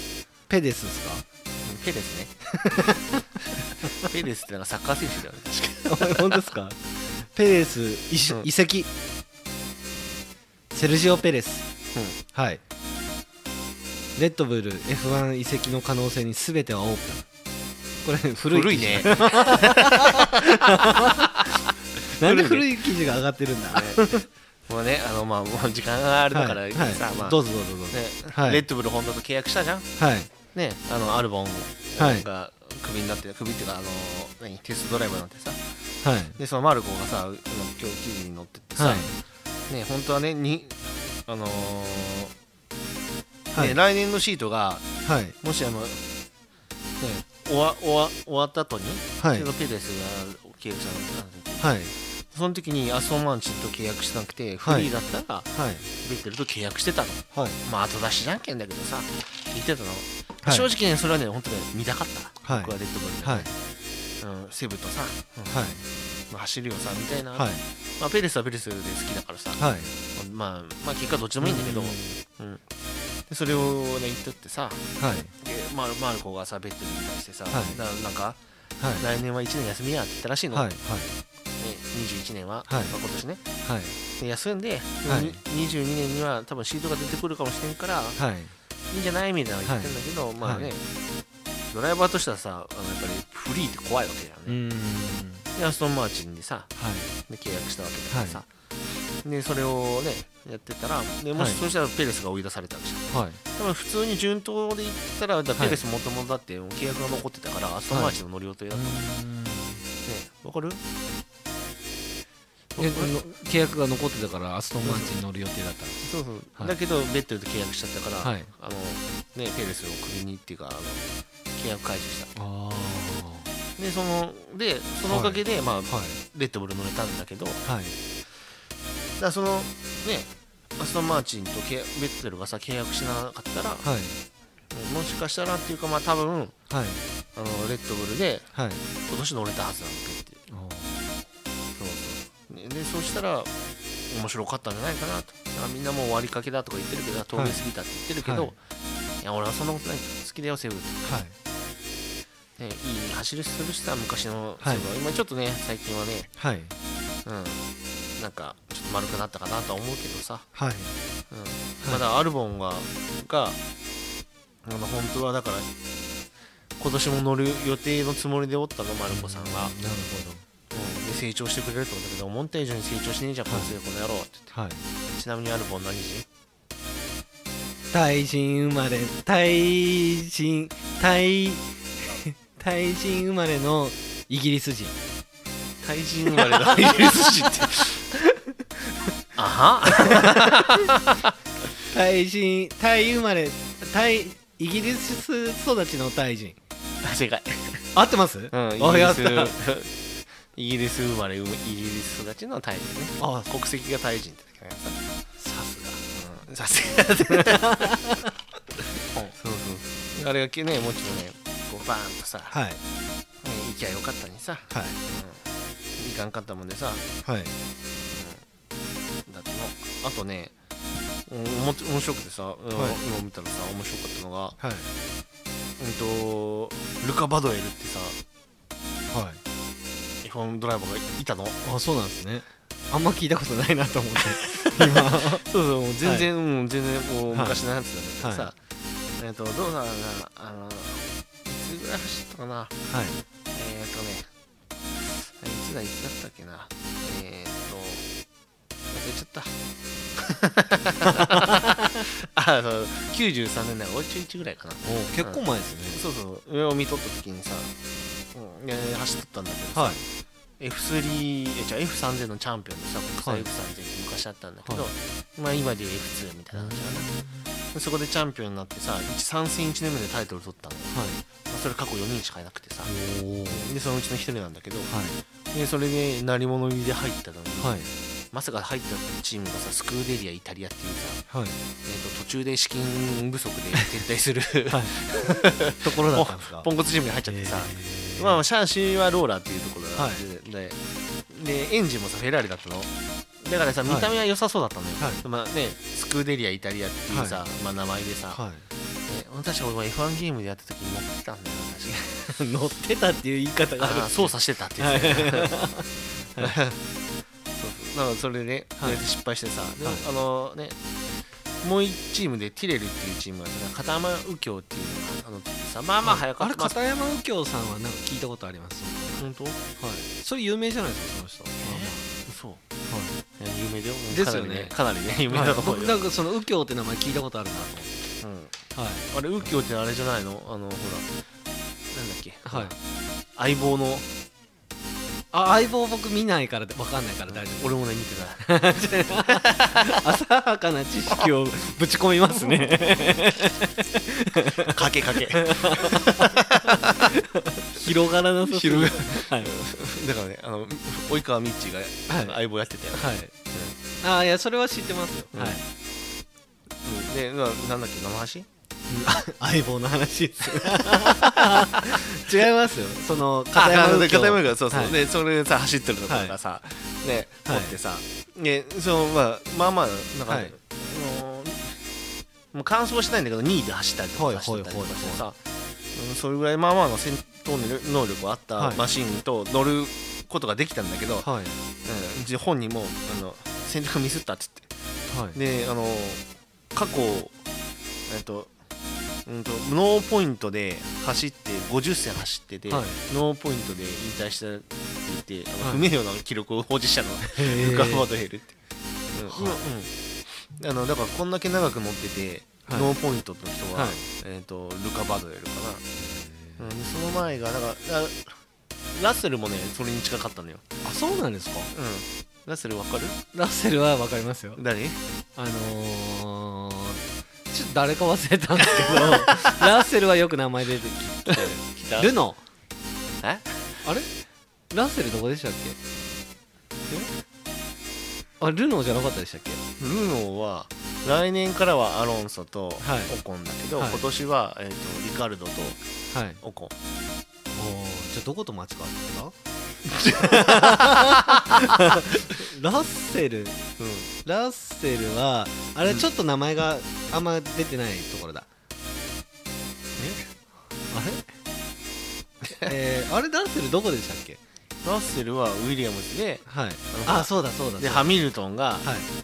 ペデスですか？ペレスね。ペレスってなんかサッカー選手だよね。確か本当ですか？ペレス移しうん。移籍セルジオ・ペレス、はい。レッドブル F1 移籍の可能性に全てはオープンこれ 古い古いね。なんで古い記事が上がってるんだね。もうねあのまあもう時間があるからはいはいさまあどうぞどうぞどうぞ。ねはい。レッドブルホンダと契約したじゃん？はい。ねあのアルボンはい。がクビになってクビっていうかあの何？テストドライバーになってさ。はい。でそのマルコがさ今今日記事に載ってってさ、はい。ね本当はねにあのーはい。ね、来年のシートがはい。もしあの、ね、終わ終わ終わった後に、はい。そのペレスが契約したのはい。その時にアストンマーチンと契約してなくてフはい。リーだったら、はい。ベッテルと契約してたの。はい。まあ後出しじゃんけんだけどさ言ってたの、はい。正直ねそれはね本当ね見たかった、はい。僕はレッドブルで、はい。うん、セブとさ、うん。はい。まあ走るよさみたいな、はい。まあ、ペレスはペレスで好きだからさ、はい。まあ、まあ結果どっちでもいいんだけど、うんでそれをね言っとってさ。はい。でマルマルコがさベッテルに対してさ、はい。ななんかはい。来年は1年休みやって言ったらしいの、はい。ね、21年は、はい。まあ、今年ね。はい。で休んで、はい。に22年には多分シートが出てくるかもしれんからはい。いいんじゃないみたいなの言ってんだけど、まあね、はい。ドライバーとしてはさあのやっぱりフリーって怖いわけじゃうんね、ーん。でアストンマーチンでさはい。で契約したわけだからさ、でそれをねやってたらでもしはいそうしたらペレスが追い出されたわけじゃんはい。多分普通に順当で言ったらだペレスもともとだって契約が残ってたから、アストンマーチンの乗る予定だったのね。わかる？契約が残ってたからアストンマーチンに乗る予定だったそうそう、はい。だけどベッテルと契約しちゃったから、はい。あのねペレスをクビにっていうかあの契約解除した。あでそのでそのおかげで、まあレッドブル乗れたんだけどはいらそのねアストンマーチンとベッテルがさ契約しなかったら、はい。もしかしたらっていうかまあ多分はい。あのレッドブルではい。今年乗れたはずなんだって。あそうそう。ねでそうしたら面白かったんじゃないかなと。みんなもう終わりかけだとか言ってるけど通り過ぎたって言ってるけど、はい。い、や俺はそんなことない。好きだよセブン。ーはい。ね、いい走りするしさ昔のはいセブンは。今ちょっとね最近はね。はい。うんなんかちょっと丸くなったかなとは思うけどさ、はい。うん。まだアルボンががあの本当はだから今年も乗る予定のつもりでおったのマルコさんが、なるうん、で成長してくれると思うんだけど思った以上に成長しねえじゃんこのせいこの野郎ってほどはい。言ってちなみにアルボン何人タイ人生まれタイ人タイ タイ人生まれのイギリス人。タイ人生まれのイギリス人ってあは。タイ人タイ生まれタイイギリス育ちのタイ人。正解合ってます？うん、イギリス。イギリス生まれイギリス育ちのタイ人ね。あ国籍がタイ人ってだけどさすささすが。そうそうあれがねもちろんねこうバーンとさ、ね、がはい行きゃよかったにさ、はい。うん、いかんかったもんでさ。はいあとねうんおも面白くてさ、うん今見たらさ面白かったのがはい。うんとルカ・バドエルってさはい。F1 ドライバーがいたの？あそうなんですね。あんま聞いたことないなと思って。今。そうそうもう全然、うん全然もうはい昔のやつだけどさ、はえっ、とどうだろうな。あのいつぐらい走ったかな。はい。えっ、とねいつだいつだったっけな。えっ、と忘れちゃった。あそう。93年だからおいちょいちぐらいかな。お結構前ですね。そうそう。上を見とった時にさ、うん、走っとったんだけどさ、はい。F3 えじゃあ F3000 のチャンピオンでさ国はい。際 F3000 って昔あったんだけど、はまあ今でいう F2 みたいな感じかなでそこでチャンピオンになってさ3戦1年目でタイトル取ったのよ、はい。まあ、それ過去4人しかいなくてさ。でそのうちの1人なんだけど。はい。でそれで鳴り物入りで入ったのに、はいまさか入ったチームがさスクーデリアイタリアっていうさ、はい。えー、と途中で資金不足で撤退する はい。ところだったんですか？ポンコツチームに入っちゃってさ、えー。まあシャーシーはローラーっていうところだはい。で、でエンジンもさフェラーリだったの。だからさ見た目は良さそうだったのよ、はい。まあねスクーデリアイタリアっていうさ、まあ、名前でさ、確か俺も F1 ゲームでやった時に乗ってたんだよ確 乗ってたっていう言い方がある操作してたっていう、はいそうそうだからそれで、はい。で失敗してさ、あのねもう一チームでティレルっていうチームがさ片山右京っていうあの時さまあまあ早かあれった。ま片山右京さんはなんか聞いたことあります？本当？はい。それ有名じゃないですかその人。嘘。まい。や有名だよ。ですよね。かなりねかなりね有名あまあだと思うよ。僕なんかその右京って名前聞いたことあるな。とうん。思ってはい。あれ右京ってあれじゃないの？あのほらなんだっけ？はい。相棒のあ相棒僕見ないからで分かんないから大丈夫俺もね見てない。浅はかな知識をぶち込みますね。かけかけ。広がらなさすぎる広はい。だからねあの及川みっちが相棒やってたよ。はい。ああいやそれは知ってますよ、うん。はい。うん。でななんだっけ生橋相棒の話です。違いますよ。その片片山右京。片山がそうそう、はい。でそれさ走ってるところがさ、ねはい。撮ってさ、でそのまあまあまあなんかね、はい。もう完走しないんだけど2位で走ったりとはいかしてたりとかさ、うんそれぐらいまあまあの戦闘能力あったはい。マシンと乗ることができたんだけど、はい。うんじ本人もあの選択ミスったっつって。はい。であの過去えっとうんとノーポイントで走って50戦走ってて、はい。ノーポイントで引退したって言ってあのはい。不名誉な記録を保持したの、へルカ・バドエルって、うん。はいうん。あのだからこんだけ長く乗ってて、はい。ノーポイントの人は、はい。えー、とルカ・バドエルかな、うん、でその前がだからララッセルもねそれに近かったのよ、あそうなんですか？うん、ラッセルわかる？ラッセルは分かりますよ。誰？あのー、ちょっと誰か忘れたんですけど ラッセルはよく名前出てきてルノえ？あれ？ラッセルどこでしたっけ？あルノーじゃなかったでしたっけ？ルノーは来年からはアロンソとはい。オコンだけど、はい。今年は、えー、とリカルドとはい。オコン。おーじゃあどこと間違ってた？ラッセル。うん。ラッセルはあれちょっと名前があんま出てないところだ。え？あれ？えー、あれラッセルどこでしたっけ？ラッセルはウィリアムズではい。あのあそうだそうだそうだ。でハミルトンが、はい。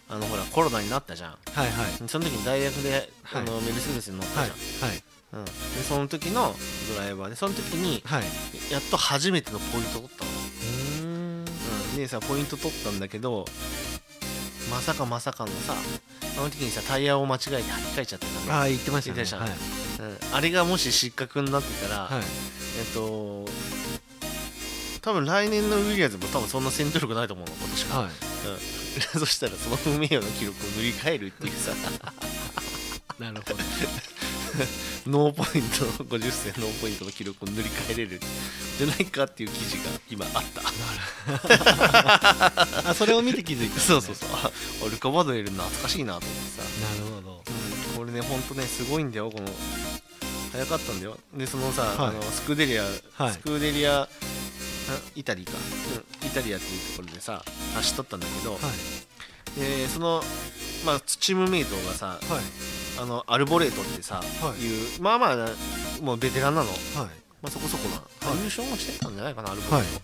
あのほらコロナになったじゃん。はいはい。その時に大学で、はい。あのメルセデスに乗ったはいじゃん、はいうん、でその時のドライバーでその時にはい。やっと初めてのポイント取ったでさポイント取ったんだけどまさかまさかのさあの時にさタイヤを間違えて履き替えちゃってたねああ言ってましたね。うん、あれがもし失格になってたら、はい。えっと多分来年のウィリアムズも多分そんな戦闘力ないと思うの今年は、はい。うん、そしたらその不名誉な記録を塗り替えるっていうさ。なるほど ノーポイント50戦ノーポイントの記録を塗り替えれるじゃないかっていう記事が今あった。あそれを見て気づいた、そうそうそう。ああルカ・バドエル懐かしいなと思ってさ、なるほど。うん、これねほんとねすごいんだよこの。早かったんだよ。でそのさ、はい。あのスクーデリア、はい。スクーデリアあイタリーか、うん、イタリアっていうところでさ走っとったんだけど、はい。でその、まあ、チームメイトがさはいあのアルボレートってさ、はい。いうまあまあもうベテランなの、はい。まあ、そこそこな、はい。優勝もしてたんじゃないかなアルボレート、はい。ね、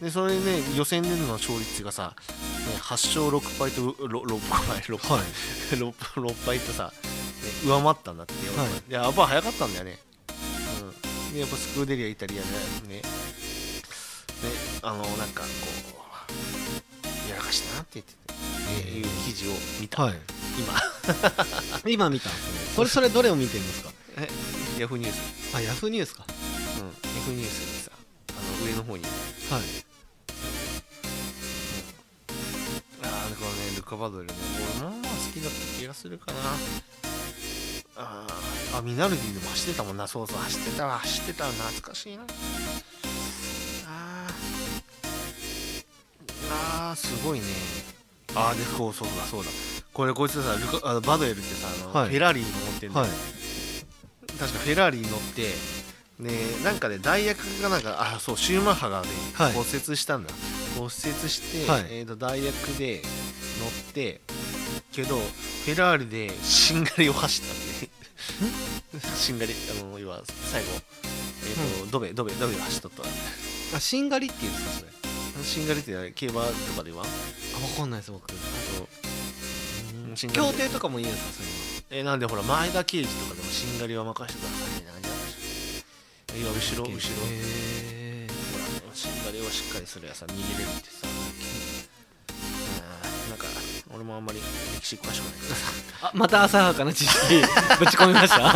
でそれで、ね、予選での勝率がさ、ね、8勝6敗と 6, 6敗 6, はい。6, 6敗とさ、ね、上回ったんだって。よ、はい。でやっぱ早かったんだよね、うん、でやっぱスクーデリアイタリアでね。ね。あのなんかこうやらかしたなって言ってて、ね、いう記事を見た、はい。今。今見た。それそれどれを見てるんですか？えヤフーニュースあヤフーニュースか。うん、F ニュースにさあの上の方に。はい。ああこのねルカ・バドルね俺まあまあ好きだった気がするかな。あー。あミナルディでも走ってたもんな。そうそう走ってたわ走ってたわ懐かしいなあーすごいね。ああでそうそうだ。そうだ。これこいつさルカあのバドエルってさあの、はい。フェラーリに乗ってんだよ、はい。確かフェラーリに乗ってでなんかね代役がなんかあそうシューマッハがね、はい。骨折したんだ。骨折して、はい。えー、と代役で乗ってけどフェラーリでしんがりを走ったって。しんがりあの要は最後、えーとドベドベドベを走っとったあしんがりっていうんですかそれ？しんがりってあれ競馬とかでは？あわかんないです僕。あとうんしんがり協定とかもいいんですかそういうえなんでほら前田刑事とかでもしんがりは任せてくださいみたいな感じだったでしょいや後ろ後ろ。へほらしんがりをしっかりするやさ逃げれるってさうんなんか俺もあんまり歴史詳しくないから。さ あまた浅はかな知識 ぶち込みました。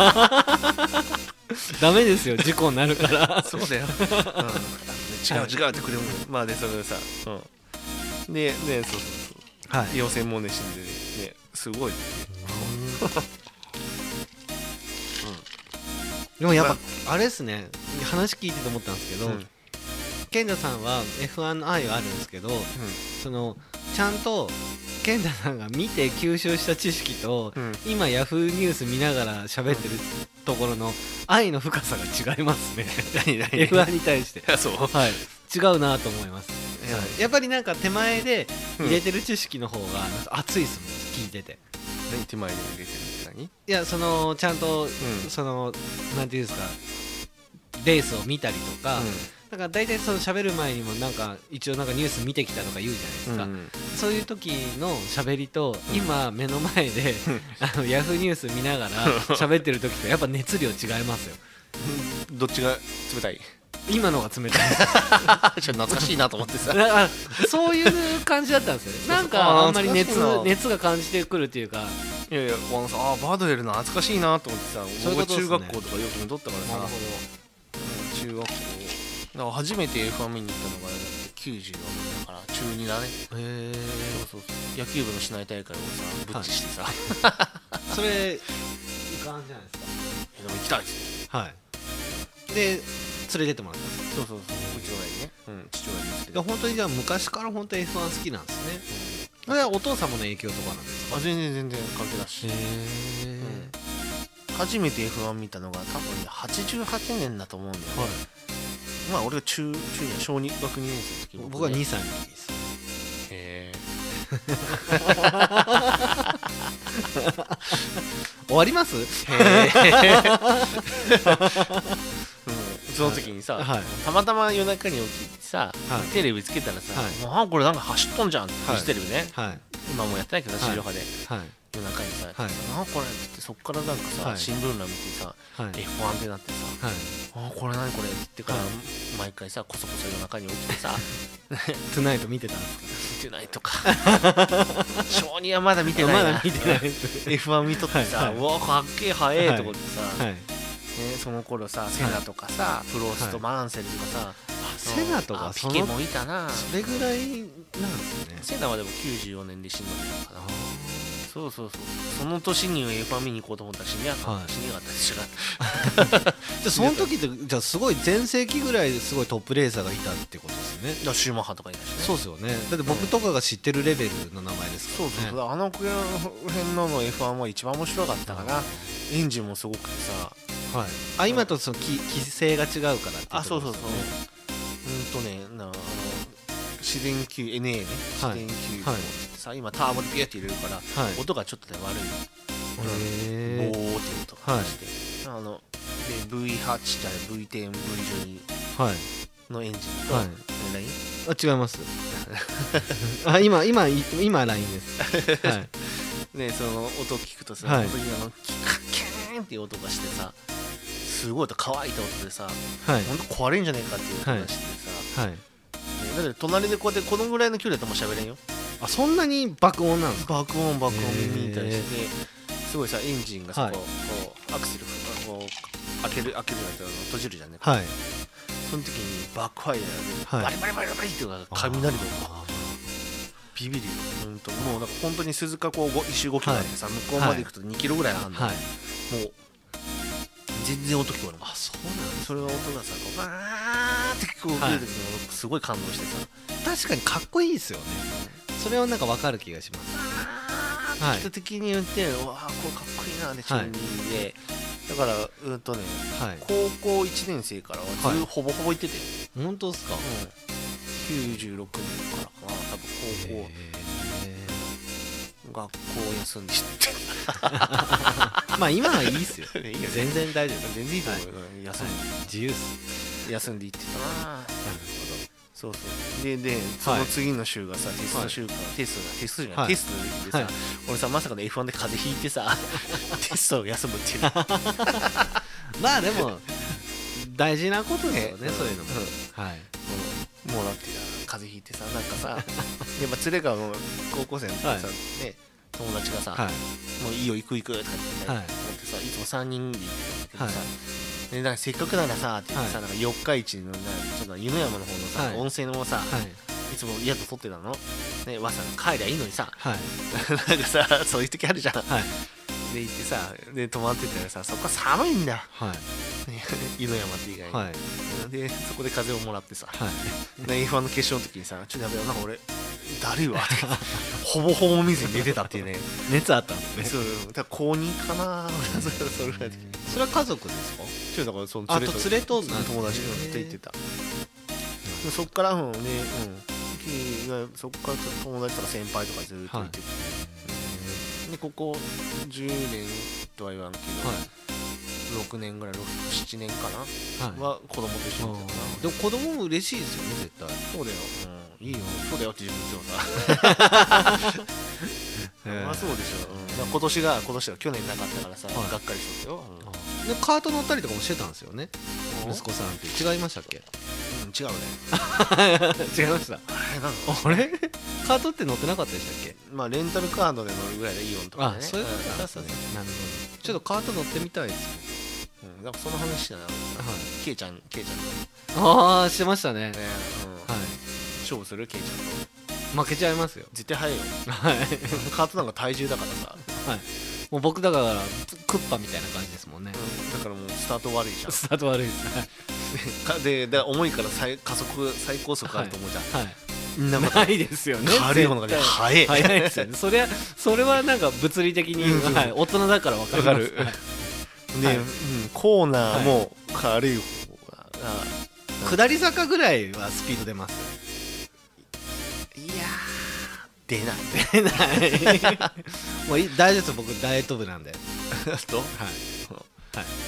ダメですよ事故になるから。そうだよ、うん、違う違うってくれる。まあでそれでさ、うん、でねそうそうそう。はい。妖精もね死んでねすごいねでもやっぱあ。れですね。話聞いてて思ったんですけど、うん。健太さんは F1 の愛はあるんですけどそのちゃんと健太さんが見て吸収した知識と、うん。今ヤフーニュース見ながら喋ってるところの愛の深さが違いますね。何 何？F1 に対して。そう。はい。違うなと思います、い。ややっぱりなんか手前で入れてる知識の方が熱いですもん。聞いてて。何？手前に入れてるって何？いやそのちゃんと、ん。そのなんていうんですか。レースを見たりとか、だから大体その喋る前にもなんか一応なんかニュース見てきたとか言うじゃないですか、うんそういう時の喋りと、今目の前で あのヤフーニュース見ながら 喋ってる時とやっぱ熱量違いますよ。どっちが冷たい？今のが冷たい。ちょっと懐かしいなと思ってさ。そういう感じだったんですよね。なんかあんまり熱熱が感じてくるっていうか。いやいやこのさあバードウェルの懐かしいなと思ってさね。中学校とかよく見とったからさ。うん中学校だから初めて F1 見に行ったのがだって94年だから中2だね。へそうそうそう。野球部の市内大会をさぶっちしてさ、それ いかんじゃないですえでも行きたいっつってかはい。で連れてってもらった。んですそうそうそう。うち親にね、うん、父親に連れていや本当にじゃあ昔から本当に F1 好きなんですね。それはお父様の影響とかなんですか？あ全然全然関係なし、へ初めて F1 見たのが多分ね88年だと思うんだよね、まあ俺が中中2や小2学2年生の時僕はね2歳の時です。へ終わります？えその時にさ、はい。たまたま夜中に起きてさ、はい。テレビつけたらさはい「あこれなんか走っとんじゃん」フジテレビね、はい。今もうやってないけどはい。地上波で、はい夜中にさ「はい。あこれ」って言ってそっからなんかさ、はい。新聞欄見てさはい。F1 ってなってさはい「あこれ何これ」って言ってから、はい。毎回さこそこそ夜中に起きてさトゥナイト見てたんですか。見てないとか小児はまだ見てないな。まだ見てない。です F1 見とってさ、うわかっけえ早えと思ってさ、はい。ね、その頃さセナとかさ、プロスト、はいマンセルとかさ、セナとかピケもいたな。それぐらいなんですね。セナはでも94年で死んだんだからなそうそうそう。その年に F1 見に行こうと思ったら死にやか、はい。死にやがった。じゃあその時ってじゃあすごい全盛期ぐらいですごいトップレーサーがいたってことですね。だからシューマッハとかいたしね。そうですよね。だって僕とかが知ってるレベルの名前ですから。ねそうそう。そう、あの辺のの F1 は一番面白かったかな。エンジンもすごくてさ。はい。あ今とその規規制が違うからっていあそうそうそう。うんとねなあ。の自然吸 NA ね。自はい。然吸はい。さ今ターボでピューって入れるから、はい。音がちょっとね悪い。ボーーって音がして、あので V8 じゃない V10、V12 はい。のエンジンと、はい。何あ違います。あ今今今 LINE です。はい。ねその音聞くとさ、はい。本当にあのキカキーンっていう音がしてさすごい音乾いた音でさはい。本当壊れんじゃねえかっていう音がしてさ、はい。ねだって隣でこうやってこのぐらいの距離だともう喋れんよ。あそんなに爆音なんですか爆音爆音耳に対して。へすごいさエンジンがさ、はい。こうこうアクセルこう開ける開けるやつあの閉じるじゃんね、はい。その時にバックファイヤーで、はい。バリバリバリバリっていうのが雷の音ビビるようんともうなんか本当に鈴鹿こうご一周5キロあってさ、向こうまで行くと2キロぐらいあるの、はい。もう全然音聞こえるもんあそうなんそれが音がさこうバーって聞こえる時に俺すごい感動してさ、確かにかっこいいですよね。それはなんかわかる気がします。はい。人的に言ってうわあこれかっこいいなで中二で、だからうんとねはい。高校1年生からはず、はいほぼほぼ行ってて、本当ですか？うん、96年からかな多分高校。へ学校休んで行って。ー まあ今はいいっすよ。全然大丈夫。全然いいと思うよ、休んで、自由っす休んで行ってたな。なるそそうそうででその次の週がさ、テスト週間、テストがテストじゃない、はい。テストの時でさ、はい。俺さまさかの F1 で風邪ひいてさ テストを休むっていう。まあでも大事なことですよね、ね。そういうのも、うん。はい。もうだって風邪ひいてさなんかさやっぱ連れがもう高校生の時さ、はい。ね友達がさ、はい。もういいよ行く行くとかって、はい。思ってさいつも3人で行ってたんだけどさ、はでなんかせっかくならさって言ってさ、はい。なんか四日市のなちょっと湯の山の方のさ、はい。温泉をさ、はい。い、つも宿取ってたの？ねわざわざ帰りゃいいのにさ。はい。なんかさそういう時あるじゃん。はいで行ってさで泊まってたらさそこは寒いんだ。よはい。ね湯の山って以外に、はい。でそこで風をもらってさ、はい。で F1 の決勝の時にさちょっとやべえなんか俺だるいわ ほぼほぼ見ずに寝てたっていうね。熱あったんですね。そうだ公認かな。それそれぐらいで。それは家族ですか？ちょっとだからそのあ連れと連れと友達と行ってた。でそっからうんねうん。そっから友達とか先輩とかずっと行ってて、でここ10年とは言わんけど、はい。6年ぐらい7年かな、はい。は子供と一緒に行ってたな。でも子供も嬉しいですよね絶対。そうだよ、うん、いいよ。そうだよって自分でもさ まあそうでしょ、うん、まあ今年が今年は去年なかったからさ、はい。がっかりしたよ、うん。でカート乗ったりとかもしてたんですよね。うん息子さんって違いましたっけ？うん、違うね。違いました。あれ？なのあれカートって乗ってなかったでしたっけ？まあレンタルカードで乗るぐらいでイオンとかね。あそういうことなんですねなるほど。ちょっとカート乗ってみたいですようん、なんかその話だな、はい。ケイちゃんケイちゃんと。ああしてましたね。ね、うん。はい。勝負する？ケイちゃんと負けちゃいますよ。絶対早いよ。はい。カートなんか体重だからさ、はい。もう僕だからクッパみたいな感じですもんね。だからもうスタート悪いじゃん。スタート悪いです。はい。か でで重いから最加速最高速あると思うじゃん、はい。なないですよね。軽い方がね速い。早いですよね。それはそれはなんか物理的に、うんはい、大人だから分かります。わかる。はい。で、はい。うん、コーナーも軽い方が、あ。下り坂ぐらいはスピード出ます出ない。出ない。もうい大丈夫です。僕ダイエット部なんで。はい、とはい、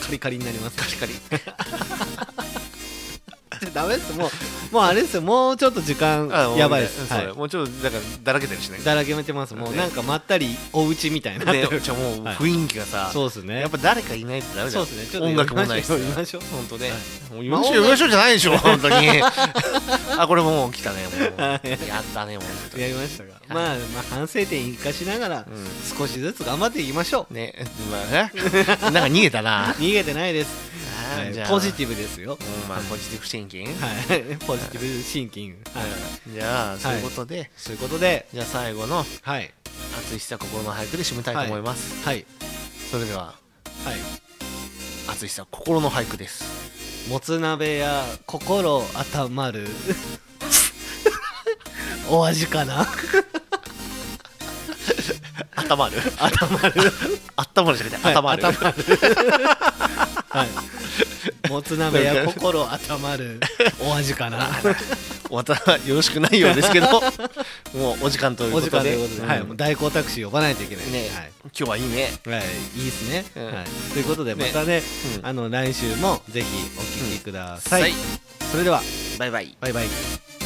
カリカリになります。カリカリ ダメです。もうもうあれですよ。もうちょっと時間やばいです、はい。だもうちょっとだからだらけてるしね。だらけめてます。もうね。なんかまったりお家みたいにな。ねるじゃあもうはい雰囲気がさ、そうですね。やっぱ誰かいないとダメだよ。そうですね。ちょっと音楽もないし。さ読みましょう。本当ね、はい。もう読みましょうじゃないでしょ 本当に。あこれもう来たねもう。やったねもう。やりましたが、まあ、まあ反省点生かしながらう少しずつ頑張っていきましょう、ね。まあね。なんか逃げたな。逃げてないです、じゃあ。ポジティブですよ、うん。まあポジティブシンキン。グはい、ポジティブシンキン。グ、はい、じゃあそういうことで、そういうことで。じゃあ最後のはい。熱いさ心の俳句で締めたいと思います、はい。それでははい。熱いさ心の俳句です。もつ鍋や心温まる。お味かな？温まる。温まる。温まるじゃなくて温まる、はい温まるはい。もつ鍋や心温まるお味かな。またよろしくないようですけどもうお時間ということで。はい、もう代行タクシー呼ばないといけない。ね、はい。今日はいいね。はい、いいですね、うん。はい。ということでまたね、うん。あの来週もぜひお聞きください。はい。それでは。バイバイ。バイバイ。